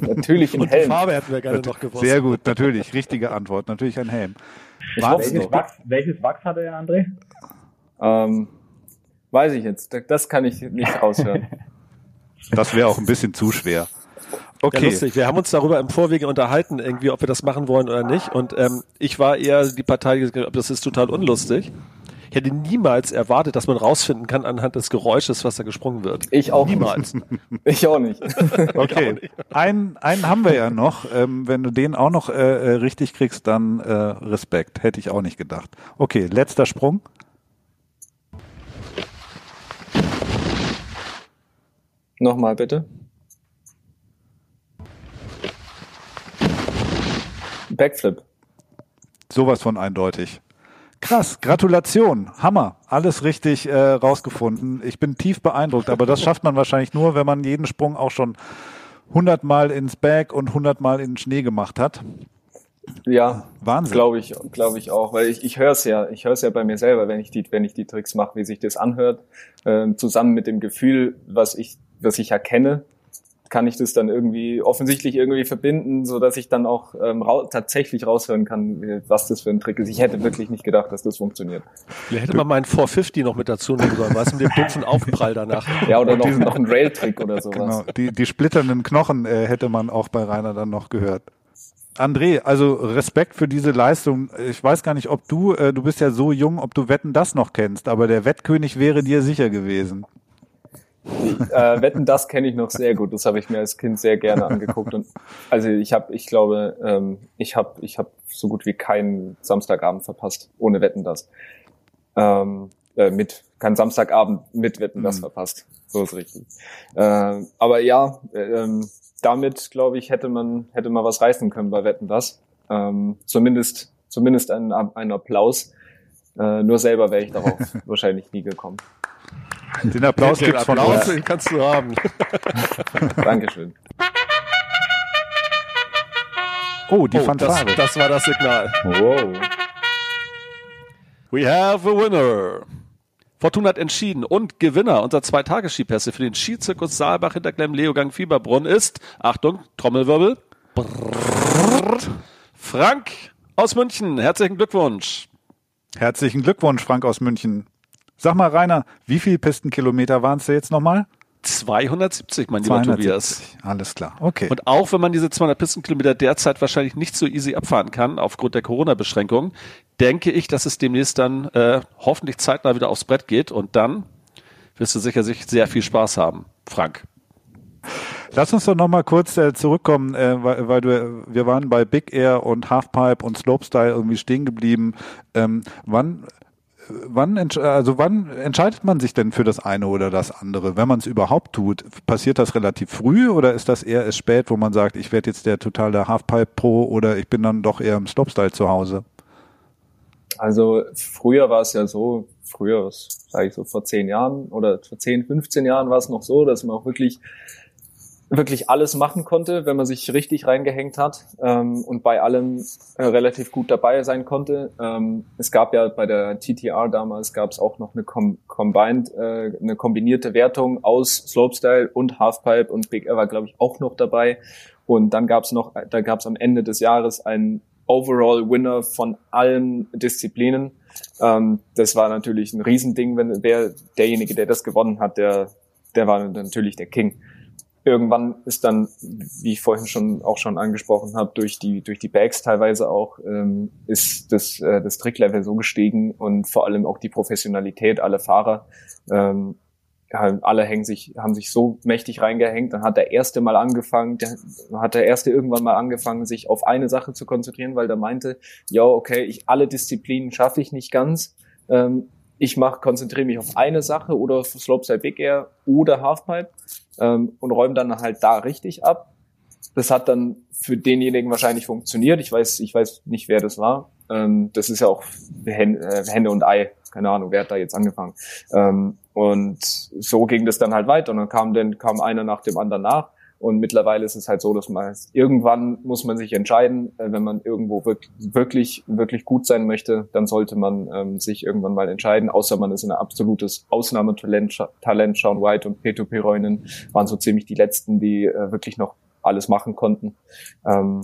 natürlich ein Und Helm. die Farbe hätten wir gerne noch gewusst. Sehr gut, natürlich. Richtige Antwort. Natürlich ein Helm. Welches Wachs, welches Wachs hatte er, André? Ähm, weiß ich jetzt. Das kann ich nicht raushören. Das wäre auch ein bisschen zu schwer. Okay. Ja, lustig. Wir haben uns darüber im Vorwege unterhalten, irgendwie, ob wir das machen wollen oder nicht. Und ähm, ich war eher die Partei, die gesagt hat, das ist total unlustig. Ich hätte niemals erwartet, dass man rausfinden kann anhand des Geräusches, was da gesprungen wird. Ich auch Niemals. Ich auch nicht. Okay, einen, einen haben wir ja noch. Ähm, wenn du den auch noch äh, äh, richtig kriegst, dann äh, Respekt. Hätte ich auch nicht gedacht. Okay, letzter Sprung. Nochmal bitte. Backflip. Sowas von eindeutig. Krass, Gratulation, Hammer, alles richtig äh, rausgefunden. Ich bin tief beeindruckt, aber das schafft man wahrscheinlich nur, wenn man jeden Sprung auch schon hundertmal ins Bag und hundertmal in den Schnee gemacht hat. Ja, Wahnsinn. glaube ich, glaube ich auch, weil ich, ich höre es ja, ich höre es ja bei mir selber, wenn ich die, wenn ich die Tricks mache, wie sich das anhört, ähm, zusammen mit dem Gefühl, was ich, was ich erkenne, kann ich das dann irgendwie offensichtlich irgendwie verbinden, so dass ich dann auch ähm, rau tatsächlich raushören kann, was das für ein Trick ist. Ich hätte wirklich nicht gedacht, dass das funktioniert. Vielleicht hätte man meinen 450 noch mit dazu nehmen sollen, weißt du, mit dem dumpfen Aufprall danach. Ja, oder noch, noch ein Rail-Trick oder sowas. Genau, die, die splitternden Knochen äh, hätte man auch bei Rainer dann noch gehört. André, also Respekt für diese Leistung. Ich weiß gar nicht, ob du, äh, du bist ja so jung, ob du Wetten das noch kennst, aber der Wettkönig wäre dir sicher gewesen. Äh, Wetten, das kenne ich noch sehr gut. Das habe ich mir als Kind sehr gerne angeguckt. Und also ich habe, ich glaube, ähm, ich habe, ich habe so gut wie keinen Samstagabend verpasst ohne Wetten das. Ähm, äh, mit kein Samstagabend mit Wetten das Mhm. verpasst. So ist richtig. Äh, aber ja, äh, ähm, damit glaube ich hätte man hätte man was reißen können bei Wetten das. Ähm, zumindest zumindest ein, ein Applaus. Äh, nur selber wäre ich darauf wahrscheinlich nie gekommen. Den Applaus Den gibt's von Applaus, uns. den kannst du haben. Dankeschön. Oh, die Oh, das, Fanfare. das war das Signal. Wow. We have a winner. Fortuna hat entschieden und Gewinner unserer zwei Tagesskipässe für den Skizirkus Saalbach hinter Glemm Leogang Fieberbrunn ist, Achtung, Trommelwirbel, Brrrt, Frank aus München. Herzlichen Glückwunsch. Herzlichen Glückwunsch, Frank aus München. Sag mal, Rainer, wie viel Pistenkilometer waren es jetzt nochmal? 270, mein lieber Tobias. 270. Alles klar. Okay. Und auch wenn man diese 200 Pistenkilometer derzeit wahrscheinlich nicht so easy abfahren kann, aufgrund der Corona-Beschränkungen, denke ich, dass es demnächst dann äh, hoffentlich zeitnah wieder aufs Brett geht und dann wirst du sicher sich sehr viel Spaß haben, Frank. Lass uns doch nochmal kurz äh, zurückkommen, äh, weil, weil du, wir waren bei Big Air und Halfpipe und Slopestyle irgendwie stehen geblieben. Ähm, wann, äh, wann, also wann entscheidet man sich denn für das eine oder das andere, wenn man es überhaupt tut? Passiert das relativ früh oder ist das eher erst spät, wo man sagt, ich werde jetzt der totale Halfpipe Pro oder ich bin dann doch eher im Slopestyle zu Hause? Also früher war es ja so, früher, sage ich so, vor zehn Jahren oder vor 10, 15 Jahren war es noch so, dass man auch wirklich wirklich alles machen konnte, wenn man sich richtig reingehängt hat ähm, und bei allem äh, relativ gut dabei sein konnte. Ähm, es gab ja bei der TTR damals gab es auch noch eine com combined, äh, eine kombinierte Wertung aus Slopestyle und Halfpipe und Big Air war glaube ich auch noch dabei. Und dann gab es noch, da gab es am Ende des Jahres einen Overall Winner von allen Disziplinen. Ähm, das war natürlich ein Riesending, wenn wer derjenige, der das gewonnen hat, der der war natürlich der King irgendwann ist dann, wie ich vorhin schon auch schon angesprochen habe, durch die durch die Bags teilweise auch ähm, ist das äh, das Tricklevel so gestiegen und vor allem auch die Professionalität aller Fahrer. Ähm, alle hängen sich, haben sich so mächtig reingehängt. Dann hat der erste mal angefangen, der, hat der erste irgendwann mal angefangen, sich auf eine Sache zu konzentrieren, weil der meinte, ja, okay, ich alle Disziplinen schaffe ich nicht ganz. Ähm, ich mach, konzentriere mich auf eine Sache oder auf Slopestyle Big Air oder Halfpipe ähm, und räume dann halt da richtig ab. Das hat dann für denjenigen wahrscheinlich funktioniert. Ich weiß, ich weiß nicht, wer das war. Ähm, das ist ja auch Hände, äh, Hände und Ei. Keine Ahnung, wer hat da jetzt angefangen. Ähm, und so ging das dann halt weiter. Und dann kam dann kam einer nach dem anderen nach. Und mittlerweile ist es halt so, dass man irgendwann muss man sich entscheiden, äh, wenn man irgendwo wirklich, wirklich gut sein möchte, dann sollte man ähm, sich irgendwann mal entscheiden, außer man ist ein absolutes Ausnahmetalent. Talent. Sean White und Peter Piroinen waren so ziemlich die letzten, die äh, wirklich noch alles machen konnten. Ähm,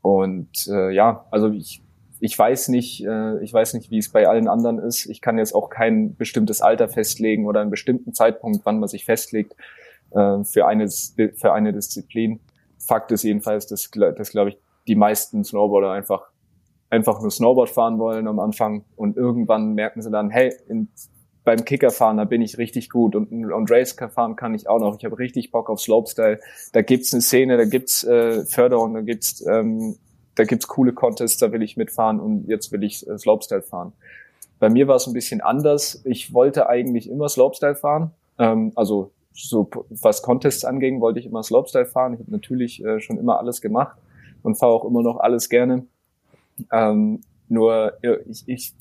und äh, ja, also ich, ich weiß nicht, äh, ich weiß nicht, wie es bei allen anderen ist. Ich kann jetzt auch kein bestimmtes Alter festlegen oder einen bestimmten Zeitpunkt, wann man sich festlegt äh, für, eine, für eine Disziplin. Fakt ist jedenfalls, dass, dass glaube ich, die meisten Snowboarder einfach einfach nur Snowboard fahren wollen am Anfang und irgendwann merken sie dann, hey, in, beim Kickerfahren, da bin ich richtig gut und, und Racecar fahren kann ich auch noch. Ich habe richtig Bock auf Slopestyle. Da gibt's eine Szene, da gibt's äh, Förderung, da gibt's ähm, da gibt's coole Contests, da will ich mitfahren und jetzt will ich äh, Slopestyle fahren. Bei mir war es ein bisschen anders. Ich wollte eigentlich immer Slopestyle fahren, ähm, also so was Contests anging, wollte ich immer Slopestyle fahren. Ich habe natürlich äh, schon immer alles gemacht und fahre auch immer noch alles gerne. Ähm, nur ich, ich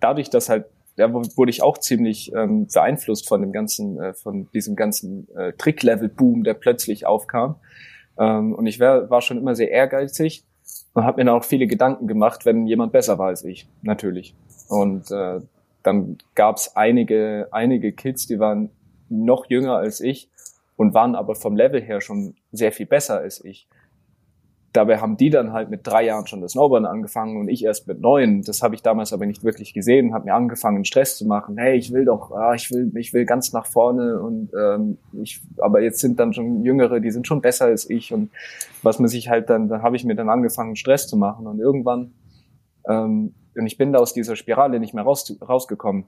dadurch, dass halt da wurde ich auch ziemlich ähm, beeinflusst von dem ganzen, äh, von diesem ganzen äh, Trick-Level-Boom, der plötzlich aufkam. Ähm, und ich wär, war schon immer sehr ehrgeizig und habe mir dann auch viele Gedanken gemacht, wenn jemand besser war als ich, natürlich. Und äh, dann gab's einige, einige Kids, die waren noch jünger als ich und waren aber vom Level her schon sehr viel besser als ich. Dabei haben die dann halt mit drei Jahren schon das Snowboarden angefangen und ich erst mit neun. Das habe ich damals aber nicht wirklich gesehen, habe mir angefangen, Stress zu machen. Hey, ich will doch, ah, ich will, ich will ganz nach vorne und ähm, ich, aber jetzt sind dann schon Jüngere, die sind schon besser als ich und was man sich halt dann, dann habe ich mir dann angefangen, Stress zu machen und irgendwann ähm, und ich bin da aus dieser Spirale nicht mehr raus, rausgekommen.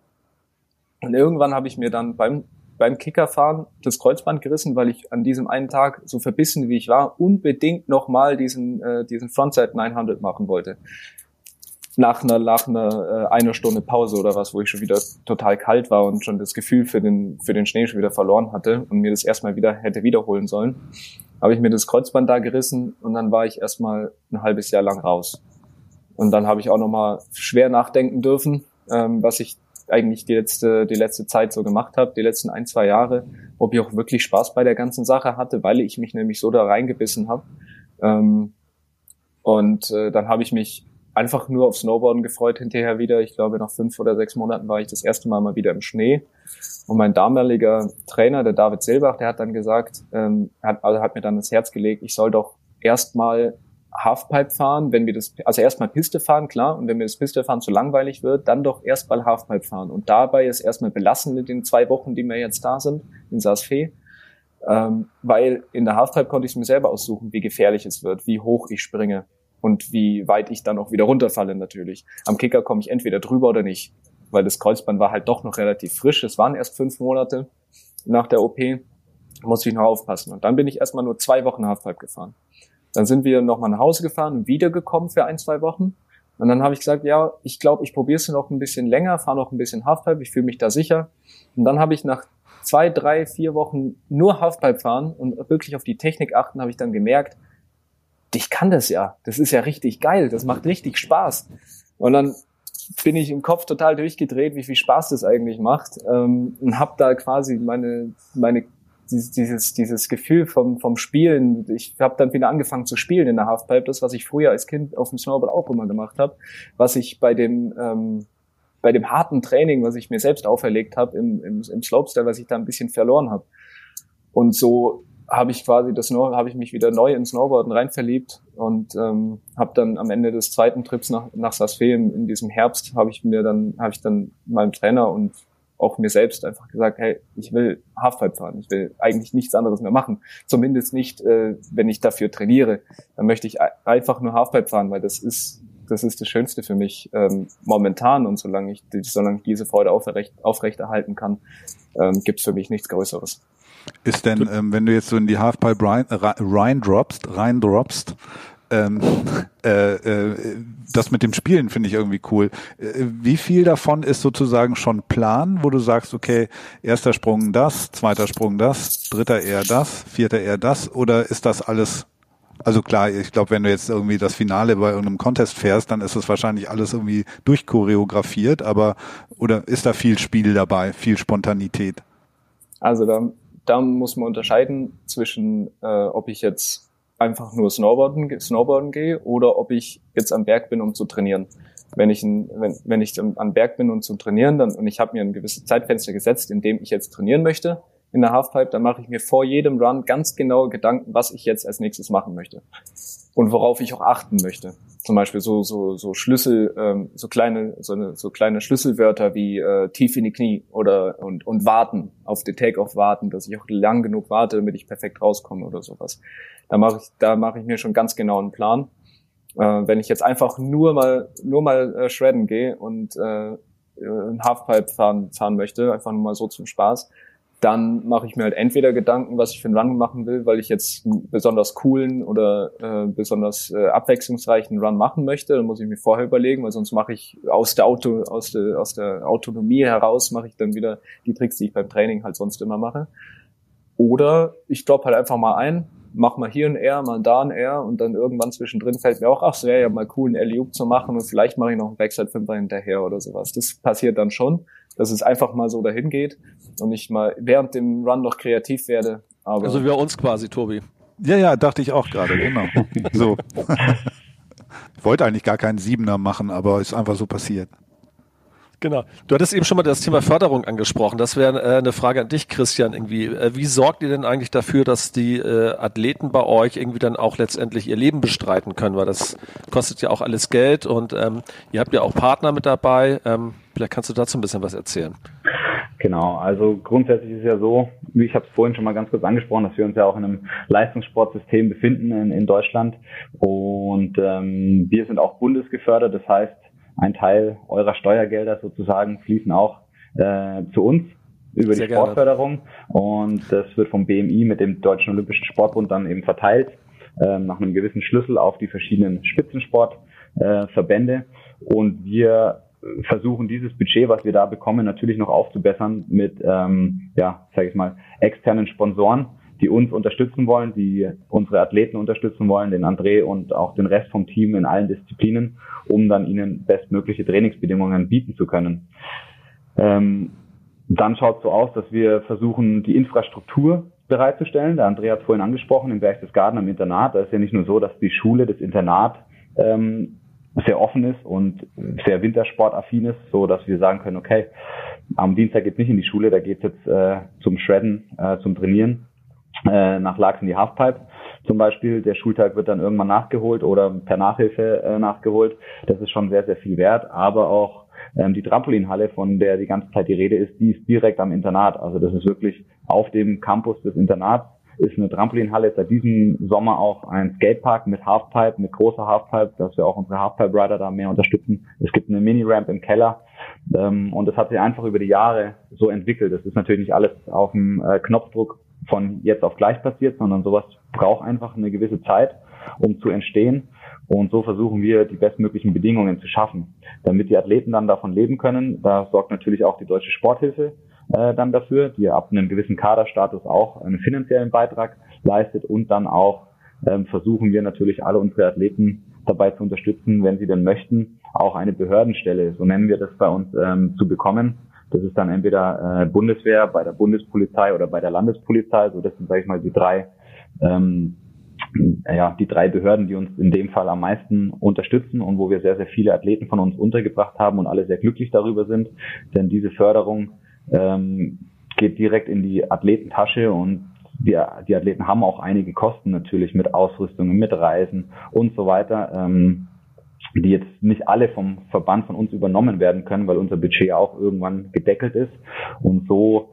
Und irgendwann habe ich mir dann beim beim Kickerfahren das Kreuzband gerissen, weil ich an diesem einen Tag, so verbissen wie ich war, unbedingt nochmal diesen, äh, diesen Frontside 900 machen wollte. Nach einer, nach einer äh, einer Stunde Pause oder was, wo ich schon wieder total kalt war und schon das Gefühl für den, für den Schnee schon wieder verloren hatte und mir das erstmal wieder hätte wiederholen sollen, habe ich mir das Kreuzband da gerissen und dann war ich erstmal ein halbes Jahr lang raus. Und dann habe ich auch nochmal schwer nachdenken dürfen, ähm, was ich eigentlich die letzte, die letzte Zeit so gemacht habe, die letzten ein, zwei Jahre, ob ich auch wirklich Spaß bei der ganzen Sache hatte, weil ich mich nämlich so da reingebissen habe. Ähm, und äh, dann habe ich mich einfach nur auf Snowboarden gefreut hinterher wieder. Ich glaube, nach fünf oder sechs Monaten war ich das erste Mal mal wieder im Schnee. Und mein damaliger Trainer, der David Silbach, der hat dann gesagt, ähm, hat, also hat mir dann ins Herz gelegt, ich soll doch erstmal Halfpipe fahren, wenn wir das, also erstmal Piste fahren, klar, und wenn mir das Piste fahren zu langweilig wird, dann doch erstmal Halfpipe fahren. Und dabei ist erstmal belassen mit den zwei Wochen, die wir jetzt da sind, in Saas-Fee. Ähm, weil in der Halfpipe konnte ich mir selber aussuchen, wie gefährlich es wird, wie hoch ich springe und wie weit ich dann auch wieder runterfalle natürlich. Am Kicker komme ich entweder drüber oder nicht, weil das Kreuzband war halt doch noch relativ frisch. Es waren erst fünf Monate nach der OP, muss ich noch aufpassen. Und dann bin ich erstmal nur zwei Wochen Halfpipe gefahren. Dann sind wir nochmal nach Hause gefahren und wiedergekommen für ein, zwei Wochen. Und dann habe ich gesagt, ja, ich glaube, ich probiere es noch ein bisschen länger, fahre noch ein bisschen Halfpipe, ich fühle mich da sicher. Und dann habe ich nach zwei, drei, vier Wochen nur Halfpipe fahren und wirklich auf die Technik achten, habe ich dann gemerkt, ich kann das ja. Das ist ja richtig geil. Das macht richtig Spaß. Und dann bin ich im Kopf total durchgedreht, wie viel Spaß das eigentlich macht ähm, und habe da quasi meine meine dieses, dieses Gefühl vom, vom Spielen. Ich habe dann wieder angefangen zu spielen in der Halfpipe, das, was ich früher als Kind auf dem Snowboard auch immer gemacht habe, was ich bei dem ähm, bei dem harten Training, was ich mir selbst auferlegt habe im, im, im Slopestyle, was ich da ein bisschen verloren habe. Und so habe ich quasi das habe ich mich wieder neu ins Snowboarden rein verliebt und ähm, habe dann am Ende des zweiten Trips nach nach Saas-Fee in, in diesem Herbst habe ich mir dann habe ich dann meinem Trainer und auch mir selbst einfach gesagt, hey, ich will Halfpipe fahren, ich will eigentlich nichts anderes mehr machen. Zumindest nicht, äh, wenn ich dafür trainiere. Dann möchte ich einfach nur Halfpipe fahren, weil das ist das ist das Schönste für mich ähm, momentan und solange ich solange ich diese Freude aufrecht, aufrechterhalten kann, ähm, gibt es für mich nichts Größeres. Ist denn, ähm, wenn du jetzt so in die Halfpipe rein, rein droppst, rein droppst, ähm, äh, äh, das mit dem Spielen finde ich irgendwie cool. Äh, wie viel davon ist sozusagen schon Plan, wo du sagst, okay, erster Sprung das, zweiter Sprung das, dritter eher das, vierter eher das, oder ist das alles Also klar, ich glaube, wenn du jetzt irgendwie das Finale bei irgendeinem Contest fährst, dann ist das wahrscheinlich alles irgendwie durchchoreografiert, aber oder ist da viel Spiel dabei, viel Spontanität? Also da, da muss man unterscheiden zwischen, äh, ob ich jetzt einfach nur Snowboarden, Snowboarden gehe oder ob ich jetzt am Berg bin, um zu trainieren. Wenn ich, wenn, wenn ich am Berg bin, um zu trainieren, dann und ich habe mir ein gewisses Zeitfenster gesetzt, in dem ich jetzt trainieren möchte, in der Halfpipe, dann mache ich mir vor jedem Run ganz genaue Gedanken, was ich jetzt als nächstes machen möchte und worauf ich auch achten möchte. Zum Beispiel so so so Schlüssel, ähm, so kleine so, eine, so kleine Schlüsselwörter wie äh, tief in die Knie oder und und warten auf den Takeoff warten, dass ich auch lang genug warte, damit ich perfekt rauskomme oder sowas. Da mache ich da mache ich mir schon ganz genau einen Plan. Äh, wenn ich jetzt einfach nur mal nur mal äh, shredden gehe und äh, ein Halfpipe fahren fahren möchte, einfach nur mal so zum Spaß, dann mache ich mir halt entweder Gedanken, was ich für einen Run machen will, weil ich jetzt einen besonders coolen oder äh, besonders äh, abwechslungsreichen Run machen möchte. Dann muss ich mir vorher überlegen, weil sonst mache ich aus der Auto, aus der, aus der Autonomie heraus mache ich dann wieder die Tricks, die ich beim Training halt sonst immer mache. Oder ich droppe halt einfach mal ein, mach mal hier ein R, mal da ein R und dann irgendwann zwischendrin fällt mir auch, ach, es wäre ja mal cool, einen alley zu machen und vielleicht mache ich noch einen Backside Fünfer hinterher oder sowas. Das passiert dann schon, dass es einfach mal so dahin geht und ich mal während dem Run noch kreativ werde. Aber also wie bei uns quasi, Tobi. Ja, ja, dachte ich auch gerade, genau. so. ich wollte eigentlich gar keinen Siebener machen, aber ist einfach so passiert. Genau. Du hattest eben schon mal das Thema Förderung angesprochen. Das wäre äh, eine Frage an dich, Christian, irgendwie. Äh, wie sorgt ihr denn eigentlich dafür, dass die äh, Athleten bei euch irgendwie dann auch letztendlich ihr Leben bestreiten können? Weil das kostet ja auch alles Geld und ähm, ihr habt ja auch Partner mit dabei. Ähm, vielleicht kannst du dazu ein bisschen was erzählen. Genau, also grundsätzlich ist es ja so, wie ich habe es vorhin schon mal ganz kurz angesprochen, dass wir uns ja auch in einem Leistungssportsystem befinden in, in Deutschland und ähm, wir sind auch bundesgefördert, das heißt, ein Teil eurer Steuergelder sozusagen fließen auch äh, zu uns über Sehr die Sportförderung. Gerne. und das wird vom BMI mit dem Deutschen Olympischen Sportbund dann eben verteilt äh, nach einem gewissen Schlüssel auf die verschiedenen Spitzensportverbände. Äh, und wir versuchen dieses Budget, was wir da bekommen, natürlich noch aufzubessern mit, ähm, ja, sage ich mal, externen Sponsoren, die uns unterstützen wollen, die unsere Athleten unterstützen wollen, den André und auch den Rest vom Team in allen Disziplinen, um dann ihnen bestmögliche Trainingsbedingungen bieten zu können. Ähm, dann schaut es so aus, dass wir versuchen, die Infrastruktur bereitzustellen. Der André hat es vorhin angesprochen, im Berchtesgaden am Internat. Da ist ja nicht nur so, dass die Schule, das Internat ähm, sehr offen ist und sehr wintersportaffin ist, so dass wir sagen können, okay, am Dienstag geht's nicht in die Schule, da geht's jetzt äh, zum Shredden, äh, zum Trainieren äh, nach Lachs in die Halfpipe zum Beispiel. Der Schultag wird dann irgendwann nachgeholt oder per Nachhilfe äh, nachgeholt. Das ist schon sehr, sehr viel wert. Aber auch ähm, die Trampolinhalle, von der die ganze Zeit die Rede ist, die ist direkt am Internat. Also das ist wirklich auf dem Campus des Internats ist eine Trampolinhalle, seit diesem Sommer auch ein Skatepark mit Halfpipe, mit großer Halfpipe, dass wir auch unsere Halfpipe-Rider da mehr unterstützen. Es gibt eine Mini-Ramp im Keller ähm, und das hat sich einfach über die Jahre so entwickelt. Das ist natürlich nicht alles auf dem äh, Knopfdruck von jetzt auf gleich passiert, sondern sowas braucht einfach eine gewisse Zeit, um zu entstehen. Und so versuchen wir, die bestmöglichen Bedingungen zu schaffen, damit die Athleten dann davon leben können. Da sorgt natürlich auch die Deutsche Sporthilfe äh, dann dafür, die ab einem gewissen Kaderstatus auch einen finanziellen Beitrag leistet und dann auch ähm, versuchen wir natürlich alle unsere Athleten dabei zu unterstützen, wenn sie denn möchten, auch eine Behördenstelle, so nennen wir das bei uns, ähm, zu bekommen. Das ist dann entweder äh, Bundeswehr bei der Bundespolizei oder bei der Landespolizei. So das sind, sage ich mal, die drei ähm, ja, die drei Behörden, die uns in dem Fall am meisten unterstützen und wo wir sehr, sehr viele Athleten von uns untergebracht haben und alle sehr glücklich darüber sind. Denn diese Förderung ähm, geht direkt in die Athletentasche und die, die Athleten haben auch einige Kosten natürlich mit Ausrüstungen, mit Reisen und so weiter, ähm, die jetzt nicht alle vom Verband von uns übernommen werden können, weil unser Budget auch irgendwann gedeckelt ist. Und so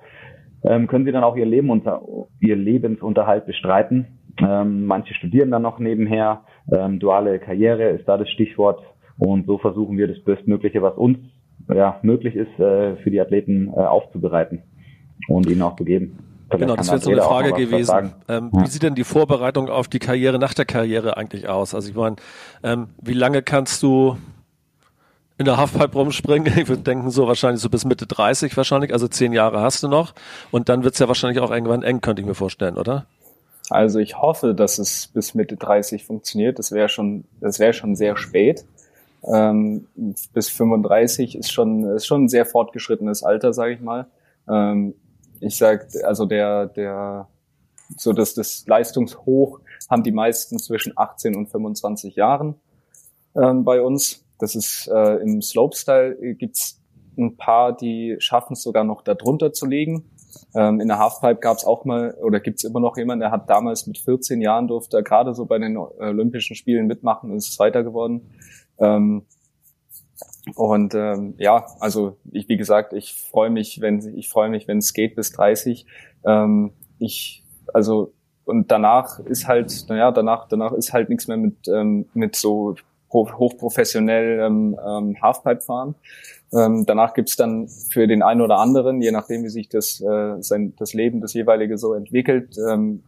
ähm, können sie dann auch ihr Leben unter, ihr Lebensunterhalt bestreiten. Ähm, manche studieren dann noch nebenher. Ähm, duale Karriere ist da das Stichwort. Und so versuchen wir das Bestmögliche, was uns ja, möglich ist, äh, für die Athleten äh, aufzubereiten und ihnen auch zu geben. Genau, das wäre so eine Frage gewesen. Ähm, ja. Wie sieht denn die Vorbereitung auf die Karriere nach der Karriere eigentlich aus? Also ich meine, ähm, wie lange kannst du in der Halfpipe rumspringen? Ich würde denken, so wahrscheinlich so bis Mitte 30 wahrscheinlich, also zehn Jahre hast du noch. Und dann wird's ja wahrscheinlich auch irgendwann eng, könnte ich mir vorstellen, oder? Also ich hoffe, dass es bis Mitte 30 funktioniert. Das wäre schon, das wäre schon sehr spät. Ähm, bis 35 ist schon, ist schon ein sehr fortgeschrittenes Alter, sage ich mal. Ähm, ich sag, also der, der, so dass das Leistungshoch haben die meisten zwischen 18 und 25 Jahren ähm, bei uns. Das ist äh, im Slopestyle gibt's ein paar, die schaffen es sogar noch darunter zu liegen. Ähm, in der Halfpipe gab es auch mal oder gibt es immer noch jemanden, der hat damals mit 14 Jahren durfte er gerade so bei den Olympischen Spielen mitmachen und ist Zweiter geworden. Ähm, und ähm, ja, also ich, wie gesagt, ich freue mich, wenn ich freue mich, wenn es geht bis 30. Ähm, ich also und danach ist halt, naja, danach danach ist halt nichts mehr mit ähm, mit so hochprofessionell ähm, ähm, Halfpipe fahren. Ähm, danach gibt's dann für den einen oder anderen, je nachdem wie sich das, äh, sein, das Leben, das jeweilige so entwickelt, ähm,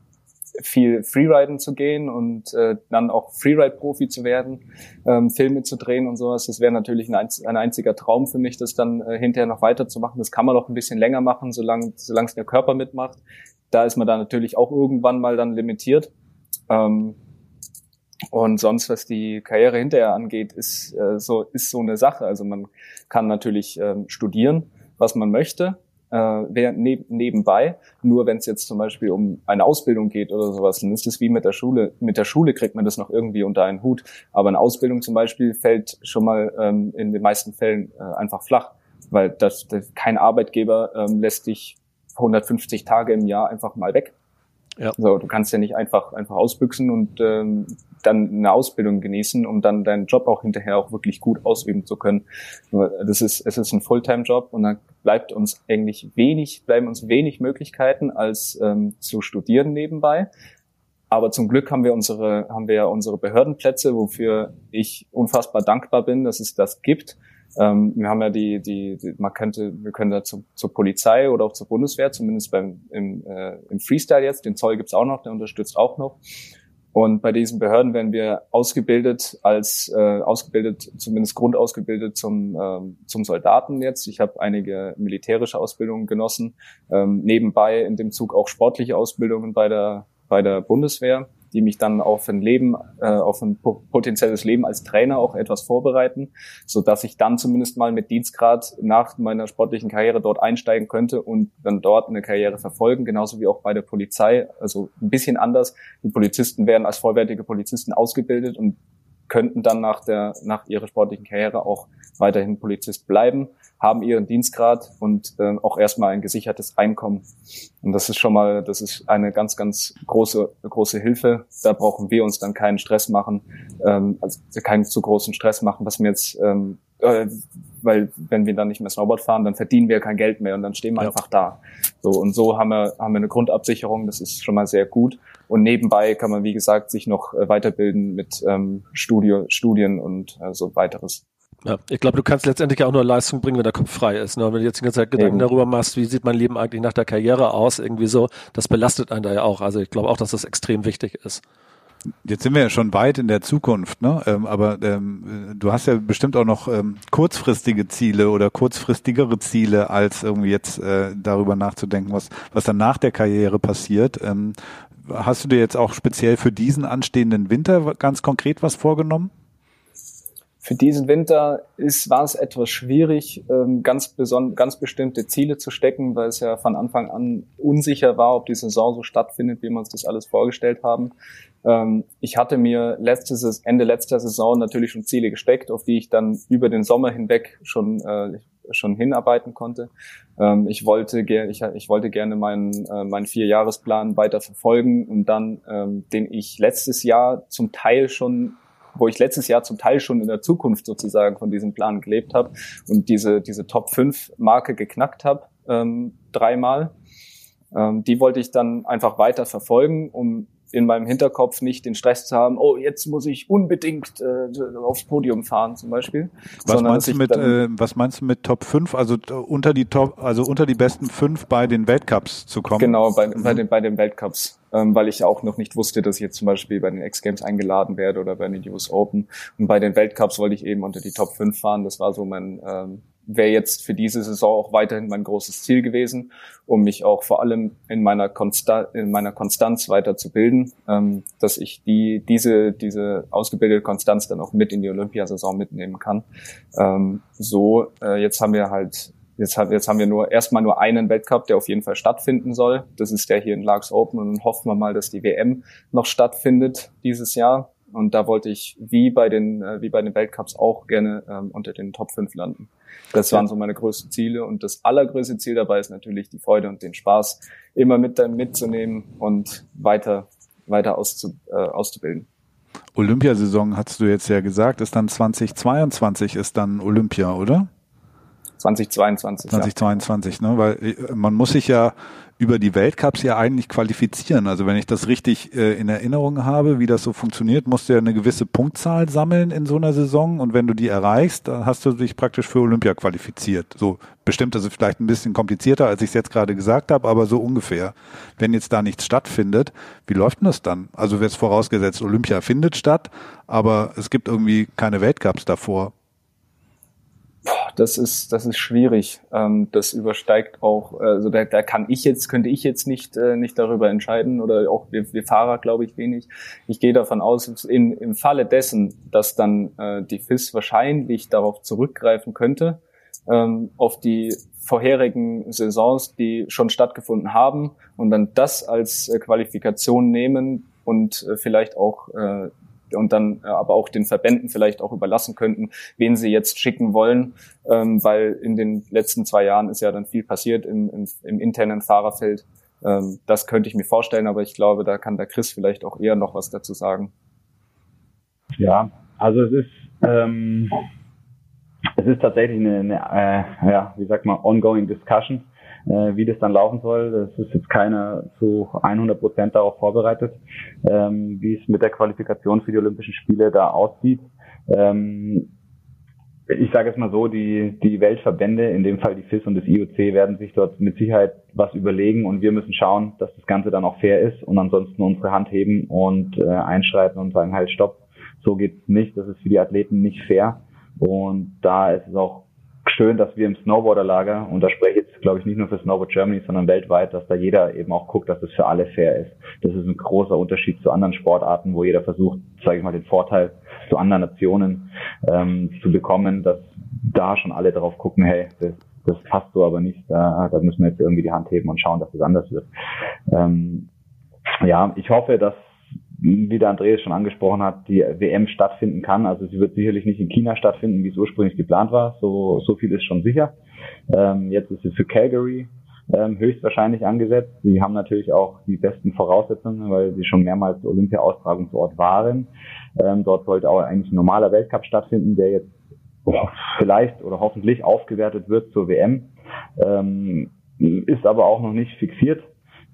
viel Freeriden zu gehen und äh, dann auch Freeride-Profi zu werden, ähm, Filme zu drehen und sowas. Das wäre natürlich ein, ein einziger Traum für mich, das dann äh, hinterher noch weiterzumachen. Das kann man auch ein bisschen länger machen, solange solange es der Körper mitmacht. Da ist man dann natürlich auch irgendwann mal dann limitiert. Ähm, und sonst, was die Karriere hinterher angeht, ist äh, so ist so eine Sache. Also man kann natürlich ähm, studieren, was man möchte, äh, während neb nebenbei. Nur wenn es jetzt zum Beispiel um eine Ausbildung geht oder sowas, dann ist es wie mit der Schule. Mit der Schule kriegt man das noch irgendwie unter einen Hut. Aber eine Ausbildung zum Beispiel fällt schon mal ähm, in den meisten Fällen äh, einfach flach, weil das, das kein Arbeitgeber ähm, lässt dich 150 Tage im Jahr einfach mal weg. Ja. So, du kannst ja nicht einfach einfach ausbüchsen und ähm, dann eine Ausbildung genießen, um dann deinen Job auch hinterher auch wirklich gut ausüben zu können. Das ist, es ist ein Fulltime-Job und dann bleibt uns eigentlich wenig, bleiben uns wenig Möglichkeiten als ähm, zu studieren nebenbei. Aber zum Glück haben wir unsere, haben wir ja unsere Behördenplätze, wofür ich unfassbar dankbar bin, dass es das gibt. Ähm, wir haben ja die, die, die, man könnte, wir können da zu, zur Polizei oder auch zur Bundeswehr, zumindest beim im, äh, im Freestyle jetzt. Den Zoll gibt's auch noch, der unterstützt auch noch. Und bei diesen Behörden werden wir ausgebildet als äh, ausgebildet, zumindest grundausgebildet zum ähm, zum Soldaten jetzt. Ich habe einige militärische Ausbildungen genossen, ähm, nebenbei in dem Zug auch sportliche Ausbildungen bei der bei der Bundeswehr die mich dann auf ein Leben, äh, auf ein potenzielles Leben als Trainer auch etwas vorbereiten, so dass ich dann zumindest mal mit Dienstgrad nach meiner sportlichen Karriere dort einsteigen könnte und dann dort eine Karriere verfolgen, genauso wie auch bei der Polizei. Also ein bisschen anders. Die Polizisten werden als vollwertige Polizisten ausgebildet und könnten dann nach der, nach ihrer sportlichen Karriere auch weiterhin Polizist bleiben haben ihren Dienstgrad und äh, auch erstmal ein gesichertes Einkommen. Und das ist schon mal, das ist eine ganz, ganz große, große Hilfe. Da brauchen wir uns dann keinen Stress machen, ähm, also keinen zu großen Stress machen, was mir jetzt, ähm, äh, weil wenn wir dann nicht mehr Snowboard fahren, dann verdienen wir kein Geld mehr und dann stehen wir ja. einfach da. So und so haben wir haben wir eine Grundabsicherung. Das ist schon mal sehr gut. Und nebenbei kann man wie gesagt sich noch äh, weiterbilden mit ähm, Studio, Studien und äh, so weiteres. Ja, ich glaube, du kannst letztendlich auch nur Leistung bringen, wenn der Kopf frei ist. Ne? wenn du jetzt die ganze Zeit Gedanken Eben. darüber machst, wie sieht mein Leben eigentlich nach der Karriere aus, irgendwie so, das belastet einen da ja auch. Also ich glaube auch, dass das extrem wichtig ist. Jetzt sind wir ja schon weit in der Zukunft, ne? Ähm, aber ähm, du hast ja bestimmt auch noch ähm, kurzfristige Ziele oder kurzfristigere Ziele, als irgendwie jetzt äh, darüber nachzudenken, was, was dann nach der Karriere passiert. Hast du dir jetzt auch speziell für diesen anstehenden Winter ganz konkret was vorgenommen? Für diesen Winter ist, war es etwas schwierig, ähm, ganz, ganz bestimmte Ziele zu stecken, weil es ja von Anfang an unsicher war, ob die Saison so stattfindet, wie wir uns das alles vorgestellt haben. Ähm, ich hatte mir letztes, Ende letzter Saison natürlich schon Ziele gesteckt, auf die ich dann über den Sommer hinweg schon, äh, schon hinarbeiten konnte. Ähm, ich, wollte ich, ich wollte gerne meinen, äh, meinen Vierjahresplan weiter verfolgen und dann, ähm, den ich letztes Jahr zum Teil schon wo ich letztes Jahr zum Teil schon in der Zukunft sozusagen von diesem Plan gelebt habe und diese, diese Top 5 Marke geknackt habe, ähm, dreimal. Ähm, die wollte ich dann einfach weiter verfolgen, um in meinem Hinterkopf nicht den Stress zu haben, oh, jetzt muss ich unbedingt äh, aufs Podium fahren zum Beispiel. Was meinst du mit, äh, was meinst du mit Top 5, also äh, unter die Top, also unter die besten fünf bei den Weltcups zu kommen? Genau, bei, mhm. bei, den, bei den Weltcups. ähm, weil ich auch noch nicht wusste, dass ich jetzt zum Beispiel bei den X-Games eingeladen werde oder bei den US Open. Und bei den Weltcups wollte ich eben unter die Top 5 fahren. Das war so mein, ähm, wäre jetzt für diese Saison auch weiterhin mein großes Ziel gewesen, um mich auch vor allem in meiner, Konsta in meiner Konstanz weiterzubilden, ähm, dass ich die, diese, diese ausgebildete Konstanz dann auch mit in die Olympiasaison mitnehmen kann. Ähm, so, äh, jetzt haben wir halt Jetzt, jetzt haben wir nur erstmal nur einen Weltcup, der auf jeden Fall stattfinden soll. Das ist der hier in Larks Open und dann hoffen wir mal, dass die WM noch stattfindet dieses Jahr. Und da wollte ich wie bei den äh, wie bei den Weltcups auch gerne ähm, unter den Top 5 landen. Das waren so meine größten Ziele und das allergrößte Ziel dabei ist natürlich die Freude und den Spaß immer mit dann mitzunehmen und weiter weiter auszu, äh, auszubilden. Olympiasaison hast du jetzt ja gesagt, ist dann 2022 ist dann Olympia, oder? 2022. 2022, ja. ne? Weil äh, man muss sich ja über die Weltcups ja eigentlich qualifizieren. Also wenn ich das richtig äh, in Erinnerung habe, wie das so funktioniert, musst du ja eine gewisse Punktzahl sammeln in so einer Saison und wenn du die erreichst, dann hast du dich praktisch für Olympia qualifiziert. So bestimmt, also vielleicht ein bisschen komplizierter, als ich es jetzt gerade gesagt habe, aber so ungefähr. Wenn jetzt da nichts stattfindet, wie läuft denn das dann? Also wird es vorausgesetzt, Olympia findet statt, aber es gibt irgendwie keine Weltcups davor das ist, das ist schwierig. Ähm, das übersteigt auch, also da, da kann ich jetzt, könnte ich jetzt nicht, äh, nicht darüber entscheiden oder auch wir, wir Fahrer, glaube ich, wenig. Ich gehe davon aus, in, im Falle dessen, dass dann äh, die FIS wahrscheinlich darauf zurückgreifen könnte, ähm, auf die vorherigen Saisons, die schon stattgefunden haben und dann das als äh, Qualifikation nehmen und äh, vielleicht auch äh, und dann äh, aber auch den Verbänden vielleicht auch überlassen könnten, wen sie jetzt schicken wollen, ähm, weil in den letzten zwei Jahren ist ja dann viel passiert im, im, im internen Fahrerfeld. Ähm, das könnte ich mir vorstellen, aber ich glaube, da kann der Chris vielleicht auch eher noch was dazu sagen. Ja, also es ist ähm, es ist tatsächlich eine, eine äh, ja, wie sagt man, ongoing discussion äh, wie das dann laufen soll. Das ist jetzt keiner zu 100 Prozent darauf vorbereitet, ähm, wie es mit der Qualifikation für die Olympischen Spiele da aussieht. Ähm, ich sage jetzt mal so, die, die Weltverbände, in dem Fall die FIS und das IOC, werden sich dort mit Sicherheit was überlegen und wir müssen schauen, dass das Ganze dann auch fair ist und ansonsten unsere Hand heben und äh, einschreiten und sagen, halt stopp, so geht's nicht, das ist für die Athleten nicht fair. Und da ist es auch schön, dass wir im Snowboarderlager, und da spreche ich jetzt, glaube ich, nicht nur für Snowboard Germany, sondern weltweit, dass da jeder eben auch guckt, dass es für alle fair ist. Das ist ein großer Unterschied zu anderen Sportarten, wo jeder versucht, sage ich mal, den Vorteil zu anderen Nationen ähm, zu bekommen, dass da schon alle darauf gucken, hey, das, das passt so aber nicht, da, da müssen wir jetzt irgendwie die Hand heben und schauen, dass es anders wird. Ähm, ja, ich hoffe, dass wie der Andreas schon angesprochen hat, die WM stattfinden kann. Also sie wird sicherlich nicht in China stattfinden, wie es ursprünglich geplant war. So, so viel ist schon sicher. Ähm, jetzt ist sie für Calgary ähm, höchstwahrscheinlich angesetzt. Sie haben natürlich auch die besten Voraussetzungen, weil sie schon mehrmals Olympia-Austragungsort waren. Ähm, dort sollte auch eigentlich ein normaler Weltcup stattfinden, der jetzt vielleicht oder hoffentlich aufgewertet wird zur WM. Ähm, ist aber auch noch nicht fixiert.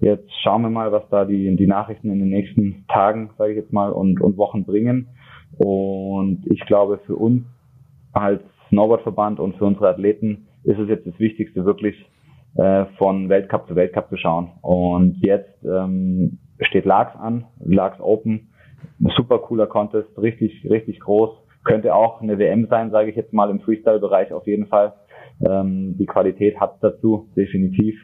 Jetzt schauen wir mal, was da die, die Nachrichten in den nächsten Tagen, sage ich jetzt mal, und, und Wochen bringen. Und ich glaube, für uns als Snowboardverband und für unsere Athleten ist es jetzt das Wichtigste, wirklich äh, von Weltcup zu Weltcup zu schauen. Und jetzt ähm, steht Larks an, Larks Open, super cooler Contest, richtig, richtig groß. Könnte auch eine WM sein, sage ich jetzt mal im Freestyle-Bereich auf jeden Fall. Ähm, die Qualität hat dazu, definitiv.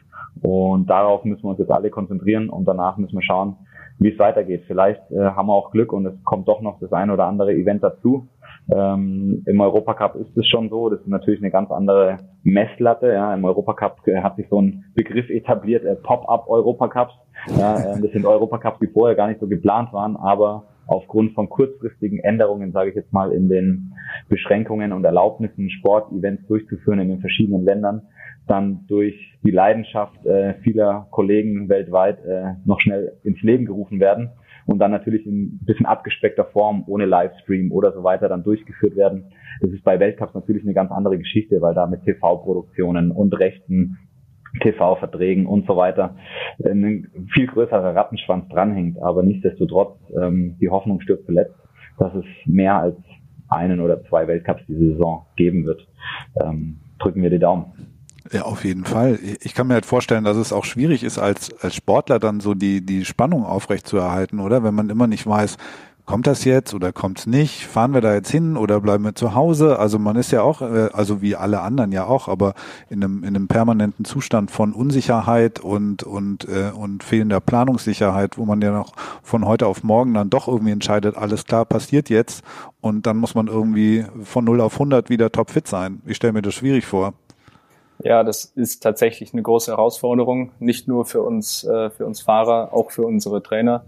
Und darauf müssen wir uns jetzt alle konzentrieren und danach müssen wir schauen, wie es weitergeht. Vielleicht äh, haben wir auch Glück und es kommt doch noch das ein oder andere Event dazu. Ähm, Im Europacup ist es schon so, das ist natürlich eine ganz andere Messlatte. Ja. Im Europacup äh, hat sich so ein Begriff etabliert, äh, Pop-up Europacups. Ja, äh, das sind Europacups, die vorher gar nicht so geplant waren, aber aufgrund von kurzfristigen Änderungen, sage ich jetzt mal, in den Beschränkungen und Erlaubnissen, Sportevents durchzuführen in den verschiedenen Ländern, dann durch die Leidenschaft äh, vieler Kollegen weltweit äh, noch schnell ins Leben gerufen werden und dann natürlich in ein bisschen abgespeckter Form ohne Livestream oder so weiter dann durchgeführt werden. Das ist bei Weltcups natürlich eine ganz andere Geschichte, weil da mit TV-Produktionen und Rechten TV-Verträgen und so weiter ein viel größerer Rattenschwanz dranhängt. Aber nichtsdestotrotz, ähm, die Hoffnung stirbt zuletzt, dass es mehr als einen oder zwei Weltcups diese Saison geben wird. Ähm, drücken wir die Daumen. Ja, auf jeden Fall. Ich kann mir halt vorstellen, dass es auch schwierig ist, als, als Sportler dann so die, die Spannung aufrechtzuerhalten, oder? Wenn man immer nicht weiß, kommt das jetzt oder kommt es nicht? Fahren wir da jetzt hin oder bleiben wir zu Hause? Also man ist ja auch, äh, also wie alle anderen ja auch, aber in einem, in einem permanenten Zustand von Unsicherheit und, und, äh, und fehlender Planungssicherheit, wo man ja noch von heute auf morgen dann doch irgendwie entscheidet, alles klar, passiert jetzt und dann muss man irgendwie von 0 auf 100 wieder topfit sein. Ich stelle mir das schwierig vor. Ja, das ist tatsächlich eine große Herausforderung, nicht nur für uns, äh, für uns Fahrer, auch für unsere Trainer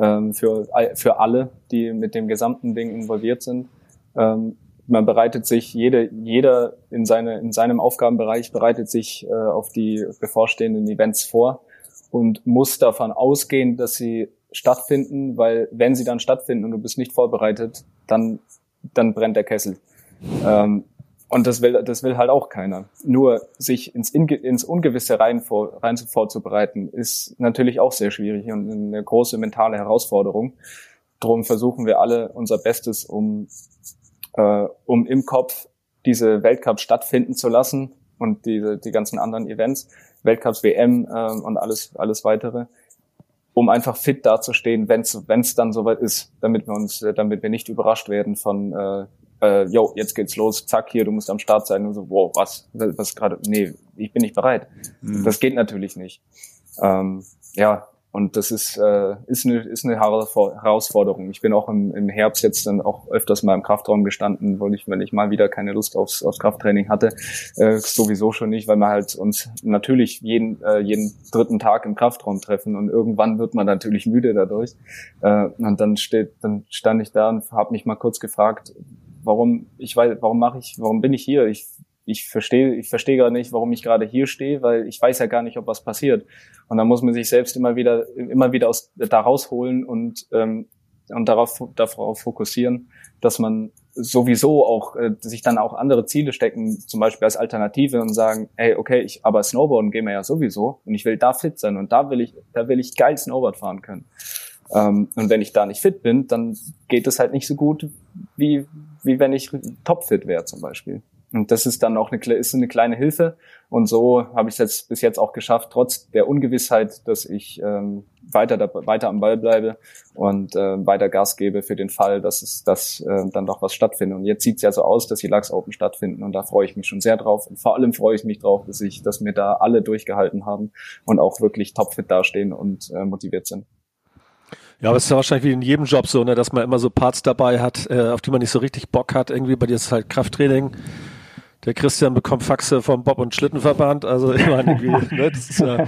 ähm, für, für alle, die mit dem gesamten Ding involviert sind. Ähm, man bereitet sich, jede, jeder in, seine, in seinem Aufgabenbereich bereitet sich äh, auf die bevorstehenden Events vor und muss davon ausgehen, dass sie stattfinden, weil wenn sie dann stattfinden und du bist nicht vorbereitet, dann, dann brennt der Kessel. Ähm, und das will, das will halt auch keiner. Nur sich ins, ins Ungewisse rein, vor, rein vorzubereiten, ist natürlich auch sehr schwierig und eine große mentale Herausforderung. Drum versuchen wir alle unser Bestes, um, äh, um im Kopf diese Weltcup stattfinden zu lassen und diese, die ganzen anderen Events, Weltcups, WM äh, und alles, alles weitere, um einfach fit dazustehen, wenn es dann soweit ist, damit wir uns, damit wir nicht überrascht werden von äh, äh, yo, jetzt geht's los, zack, hier, du musst am Start sein und so, wow, was, was gerade, nee, ich bin nicht bereit. Mhm. Das geht natürlich nicht. Ähm, ja, und das ist, äh, ist, eine, ist eine Herausforderung. Ich bin auch im, im Herbst jetzt dann auch öfters mal im Kraftraum gestanden, weil ich, wenn ich mal wieder keine Lust aufs, aufs Krafttraining hatte. Äh, sowieso schon nicht, weil wir halt uns natürlich jeden, äh, jeden dritten Tag im Kraftraum treffen und irgendwann wird man natürlich müde dadurch. Äh, und dann steht, dann stand ich da und habe mich mal kurz gefragt, warum, ich weiß, warum mache ich, warum bin ich hier? Ich, ich verstehe, ich verstehe gar nicht, warum ich gerade hier stehe, weil ich weiß ja gar nicht, ob was passiert. Und dann muss man sich selbst immer wieder, immer wieder aus, da rausholen und, ähm, und darauf, darauf fokussieren, dass man sowieso auch äh, sich dann auch andere Ziele stecken, zum Beispiel als Alternative und sagen, hey, okay, ich aber Snowboarden gehen wir ja sowieso und ich will da fit sein und da will ich, da will ich geil Snowboard fahren können. Ähm, und wenn ich da nicht fit bin, dann geht es halt nicht so gut, wie, wie wenn ich topfit wäre zum Beispiel. Und das ist dann auch eine, ist eine kleine Hilfe. Und so habe ich es jetzt bis jetzt auch geschafft, trotz der Ungewissheit, dass ich ähm, weiter, weiter am Ball bleibe und äh, weiter Gas gebe für den Fall, dass es dass äh, dann doch was stattfindet. Und jetzt sieht es ja so aus, dass die Lachs Open stattfinden und da freue ich mich schon sehr drauf. Und vor allem freue ich mich drauf, dass ich, dass mir da alle durchgehalten haben und auch wirklich topfit dastehen und äh, motiviert sind. Ja, aber es ist ja wahrscheinlich wie in jedem Job so, ne, dass man immer so Parts dabei hat, äh, auf die man nicht so richtig Bock hat. Irgendwie bei dir ist es halt Krafttraining. Der Christian bekommt Faxe vom Bob- und Schlittenverband. Also ich meine, irgendwie, ne, das ist ja.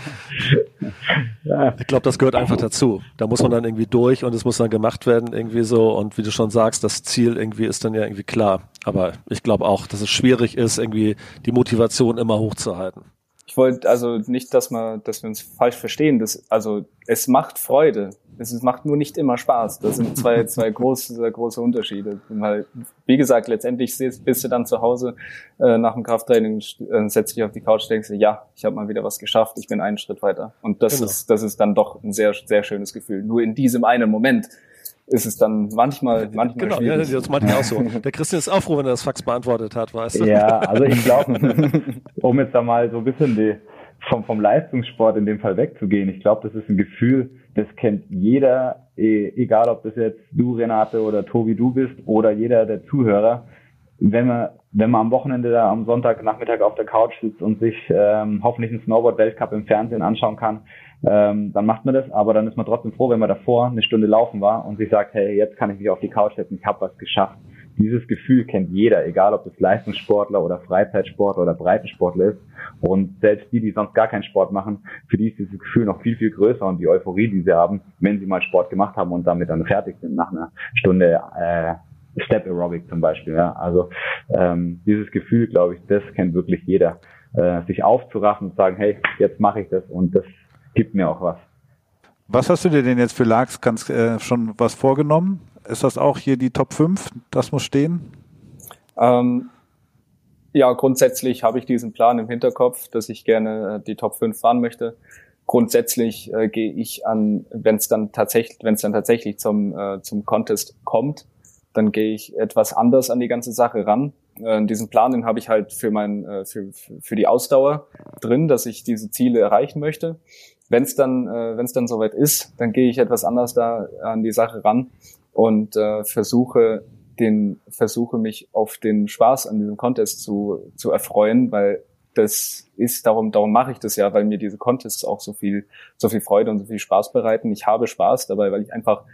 ich glaube, das gehört einfach dazu. Da muss man dann irgendwie durch und es muss dann gemacht werden irgendwie so. Und wie du schon sagst, das Ziel irgendwie ist dann ja irgendwie klar. Aber ich glaube auch, dass es schwierig ist, irgendwie die Motivation immer hochzuhalten ich wollte also nicht, dass man, dass wir uns falsch verstehen. Das, also es macht Freude. Es macht nur nicht immer Spaß. Das sind zwei, zwei große, große Unterschiede. Weil, wie gesagt, letztendlich bist du dann zu Hause äh, nach dem Krafttraining, äh, setzt dich auf die Couch, denkst du, ja, ich habe mal wieder was geschafft, ich bin einen Schritt weiter. Und das genau. ist, das ist dann doch ein sehr, sehr schönes Gefühl. Nur in diesem einen Moment ist es dann manchmal, manchmal genau, schwierig. Ja, das meinte ich auch so. Der Christian ist auch froh, wenn er das Fax beantwortet hat, weißt du? Ja, also ich glaube, um jetzt da mal so ein bisschen die, vom, vom Leistungssport in dem Fall wegzugehen, ich glaube, das ist ein Gefühl, das kennt jeder, e, egal ob das jetzt du, Renate, oder Tobi, du bist, oder jeder der Zuhörer. Wenn man, wenn man am Wochenende da am Sonntagnachmittag auf der Couch sitzt und sich ähm, hoffentlich einen Snowboard-Weltcup im Fernsehen anschauen kann, ähm, dann macht man das, aber dann ist man trotzdem froh, wenn man davor eine Stunde laufen war und sich sagt, hey, jetzt kann ich mich auf die Couch setzen, ich habe was geschafft. Dieses Gefühl kennt jeder, egal ob es Leistungssportler oder Freizeitsportler oder Breitensportler ist. Und selbst die, die sonst gar keinen Sport machen, für die ist dieses Gefühl noch viel, viel größer und die Euphorie, die sie haben, wenn sie mal Sport gemacht haben und damit dann fertig sind nach einer Stunde äh, Step Aerobic zum Beispiel. Ja. Also ähm, dieses Gefühl, glaube ich, das kennt wirklich jeder. Äh, sich aufzuraffen und sagen, hey, jetzt mache ich das und das gibt mir auch was. Was hast du dir denn jetzt für Lags ganz, äh, schon was vorgenommen? Ist das auch hier die Top 5? Das muss stehen? Ähm, ja, grundsätzlich habe ich diesen Plan im Hinterkopf, dass ich gerne äh, die Top 5 fahren möchte. Grundsätzlich äh, gehe ich an, wenn es dann tatsächlich, wenn es dann tatsächlich zum, äh, zum Contest kommt, dann gehe ich etwas anders an die ganze Sache ran. äh, diesen Plan, den habe ich halt für mein, äh, für, für die Ausdauer drin, dass ich diese Ziele erreichen möchte. Wenn es dann, äh, wenn es dann soweit ist, dann gehe ich etwas anders da an die Sache ran und äh, versuche den, versuche mich auf den Spaß an diesem Contest zu, zu erfreuen, weil das ist, darum, darum mache ich das ja, weil mir diese Contests auch so viel, so viel Freude und so viel Spaß bereiten. Ich habe Spaß dabei, weil ich einfach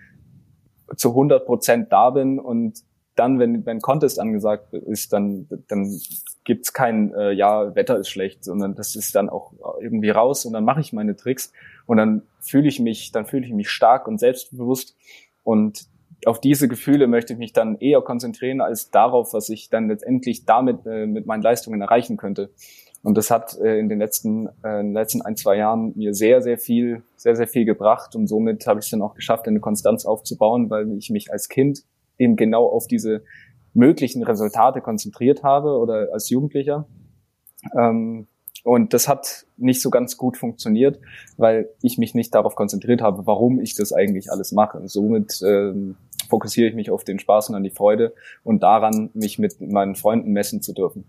zu 100 Prozent da bin und dann, wenn, wenn Contest angesagt ist, dann, dann gibt's kein, äh, ja, Wetter ist schlecht, sondern das ist dann auch irgendwie raus und dann mache ich meine Tricks und dann fühle ich mich, dann fühle ich mich stark und selbstbewusst und auf diese Gefühle möchte ich mich dann eher konzentrieren als darauf, was ich dann letztendlich damit äh, mit meinen Leistungen erreichen könnte. Und das hat äh, in den letzten, äh, in den letzten ein, zwei Jahren mir sehr, sehr viel, sehr, sehr viel gebracht. Und somit habe ich es dann auch geschafft, eine Konstanz aufzubauen, weil ich mich als Kind eben genau auf diese möglichen Resultate konzentriert habe oder als Jugendlicher. Ähm, und das hat nicht so ganz gut funktioniert, weil ich mich nicht darauf konzentriert habe, warum ich das eigentlich alles mache. Somit ähm, fokussiere ich mich auf den Spaß und an die Freude und daran, mich mit meinen Freunden messen zu dürfen.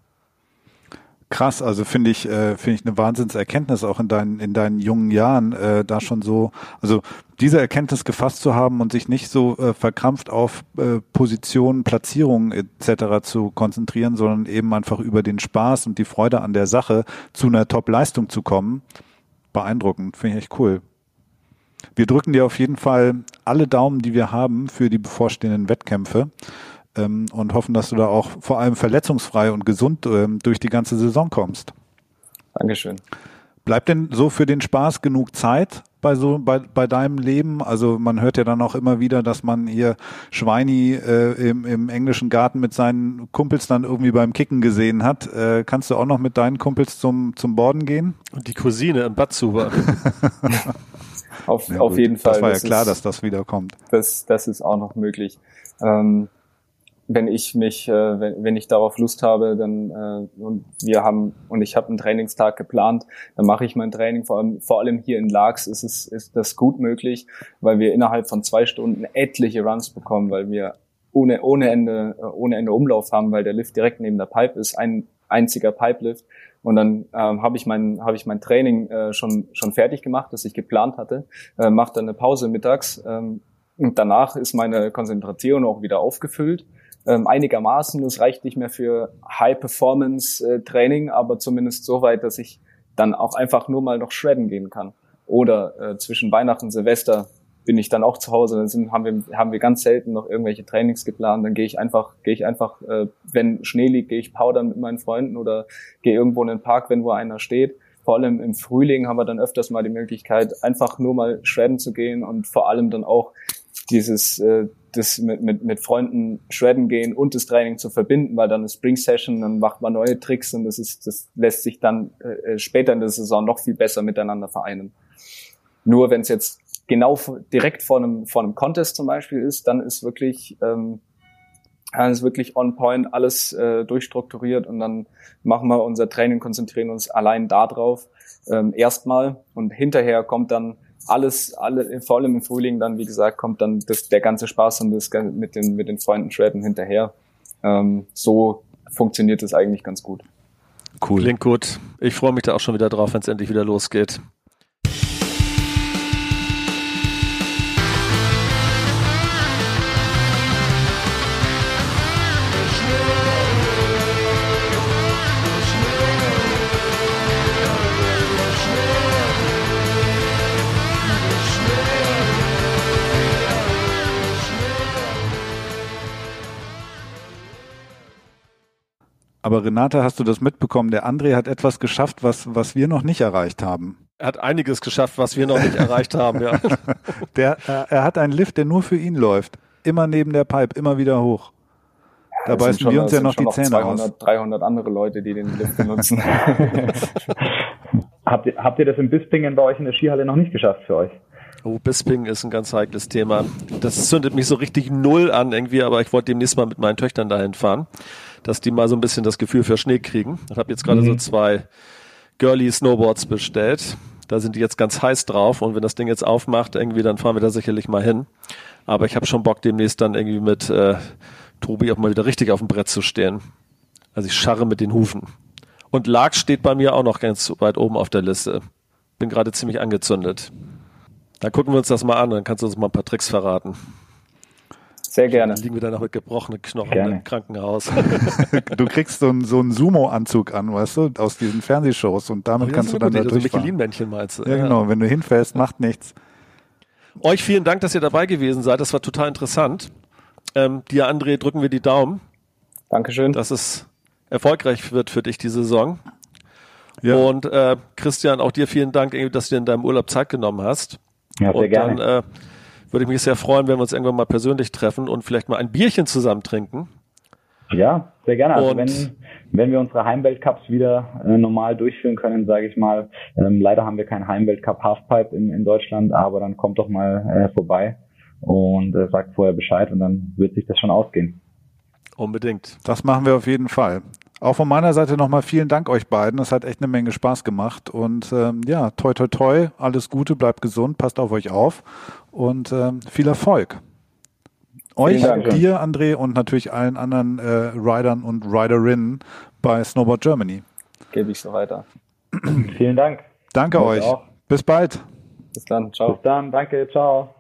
Krass, also finde ich, äh, finde ich eine Wahnsinnserkenntnis auch in deinen, in deinen jungen Jahren, äh, da schon so, also diese Erkenntnis gefasst zu haben und sich nicht so äh, verkrampft auf äh, Positionen, Platzierungen etc. zu konzentrieren, sondern eben einfach über den Spaß und die Freude an der Sache zu einer Top-Leistung zu kommen. Beeindruckend, finde ich echt cool. Wir drücken dir auf jeden Fall alle Daumen, die wir haben für die bevorstehenden Wettkämpfe ähm, und hoffen, dass du da auch vor allem verletzungsfrei und gesund ähm, durch die ganze Saison kommst. Dankeschön. Bleibt denn so für den Spaß genug Zeit bei so bei, bei deinem Leben? Also man hört ja dann auch immer wieder, dass man hier Schweini äh, im, im englischen Garten mit seinen Kumpels dann irgendwie beim Kicken gesehen hat. Äh, kannst du auch noch mit deinen Kumpels zum zum Borden gehen? Und die Cousine im Batzuber. auf, ja, auf jeden Fall. Das war ja klar, ist, dass das wieder kommt. Das, das ist auch noch möglich. Ähm, wenn ich mich, äh, wenn, wenn ich darauf Lust habe, dann äh, und wir haben und ich habe einen Trainingstag geplant, dann mache ich mein Training. Vor allem, vor allem hier in Laax ist es ist das gut möglich, weil wir innerhalb von zwei Stunden etliche Runs bekommen, weil wir ohne ohne Ende ohne Ende Umlauf haben, weil der Lift direkt neben der Pipe ist, ein einziger Pipe-Lift. Und dann ähm, habe ich mein habe ich mein Training äh, schon schon fertig gemacht, das ich geplant hatte. Äh, mache dann eine Pause mittags. Ähm, und danach ist meine Konzentration auch wieder aufgefüllt ähm, einigermaßen. Es reicht nicht mehr für High-Performance-Training, aber zumindest so weit, dass ich dann auch einfach nur mal noch shredden gehen kann. Oder äh, zwischen Weihnachten Silvester bin ich dann auch zu Hause. Dann sind, haben wir haben wir ganz selten noch irgendwelche Trainings geplant. Dann gehe ich einfach gehe ich einfach, äh, wenn Schnee liegt, gehe ich powdern mit meinen Freunden oder gehe irgendwo in den Park, wenn wo einer steht. Vor allem im Frühling haben wir dann öfters mal die Möglichkeit, einfach nur mal shredden zu gehen und vor allem dann auch dieses äh, das mit, mit, mit Freunden shredden gehen und das Training zu verbinden, weil dann eine Spring Session, dann macht man neue Tricks und das ist, das lässt sich dann äh, äh später in der Saison noch viel besser miteinander vereinen. Nur wenn es jetzt genau direkt vor einem, vor einem Contest zum Beispiel ist, dann ist wirklich, ähm, dann ist wirklich on point, alles äh, durchstrukturiert und dann machen wir unser Training, konzentrieren uns allein darauf ähm, erstmal und hinterher kommt dann alles, alle, vor allem im Frühling dann, wie gesagt, kommt dann das, der ganze Spaß und das mit den, mit den Freunden Shredden hinterher. Ähm, so funktioniert es eigentlich ganz gut. Cool. Klingt gut. Ich freue mich da auch schon wieder drauf, wenn es endlich wieder losgeht. Aber Renate, hast du das mitbekommen? Der André hat etwas geschafft, was, was wir noch nicht erreicht haben. Er hat einiges geschafft, was wir noch nicht erreicht haben, ja. Der, äh, er hat einen Lift, der nur für ihn läuft. Immer neben der Pipe, immer wieder hoch. Da ja, beißen schon, wir uns ja noch die Zähne 200, aus. 300 andere Leute, die den Lift benutzen. habt, ihr, habt ihr das in Bispingen bei euch in der Skihalle noch nicht geschafft für euch? Oh, Bisping ist ein ganz heikles Thema. Das zündet mich so richtig null an irgendwie, aber ich wollte demnächst mal mit meinen Töchtern dahin fahren dass die mal so ein bisschen das Gefühl für Schnee kriegen. Ich habe jetzt gerade mhm. so zwei Girly Snowboards bestellt. Da sind die jetzt ganz heiß drauf und wenn das Ding jetzt aufmacht, irgendwie, dann fahren wir da sicherlich mal hin. Aber ich habe schon Bock, demnächst dann irgendwie mit äh, Tobi auch mal wieder richtig auf dem Brett zu stehen. Also ich scharre mit den Hufen. Und Lark steht bei mir auch noch ganz weit oben auf der Liste. Bin gerade ziemlich angezündet. Da gucken wir uns das mal an, dann kannst du uns mal ein paar Tricks verraten. Sehr gerne. Dann liegen wir dann noch mit gebrochenen Knochen Gerne. im Krankenhaus. Du kriegst so einen, so einen Sumo-Anzug an, weißt du, aus diesen Fernsehshows und damit kannst du dann da so durchfahren. Michelin-Männchen meinst du? Ja, genau. Wenn du hinfällst, macht nichts. Euch vielen Dank, dass ihr dabei gewesen seid. Das war total interessant. Ähm, dir, André, drücken wir die Daumen, Dankeschön. dass es erfolgreich wird für dich die Saison. Ja. Und äh, Christian, auch dir vielen Dank, dass du dir in deinem Urlaub Zeit genommen hast. Ja, sehr und gerne. dann äh, würde ich mich sehr freuen, wenn wir uns irgendwann mal persönlich treffen und vielleicht mal ein Bierchen zusammen trinken. Ja, sehr gerne. Also Und- wenn, wenn wir unsere Heimweltcups wieder äh, normal durchführen können, sage ich mal. Ähm, leider haben wir keinen Heimweltcup Halfpipe in, in Deutschland, aber dann kommt doch mal äh, vorbei und äh, sagt vorher Bescheid und dann wird sich das schon ausgehen. Unbedingt. Das machen wir auf jeden Fall. Auch von meiner Seite nochmal vielen Dank euch beiden. Das hat echt eine Menge Spaß gemacht. Und ähm, ja, toi toi toi, alles Gute, bleibt gesund, passt auf euch auf und ähm, viel Erfolg. Euch, dir, André, und natürlich allen anderen äh, Riders und Riderinnen bei Snowboard Germany. Gebe ich so weiter. Vielen Dank. Danke Euch euch. auch. Bis bald. Bis dann. Ciao. Bis dann. Danke. Ciao.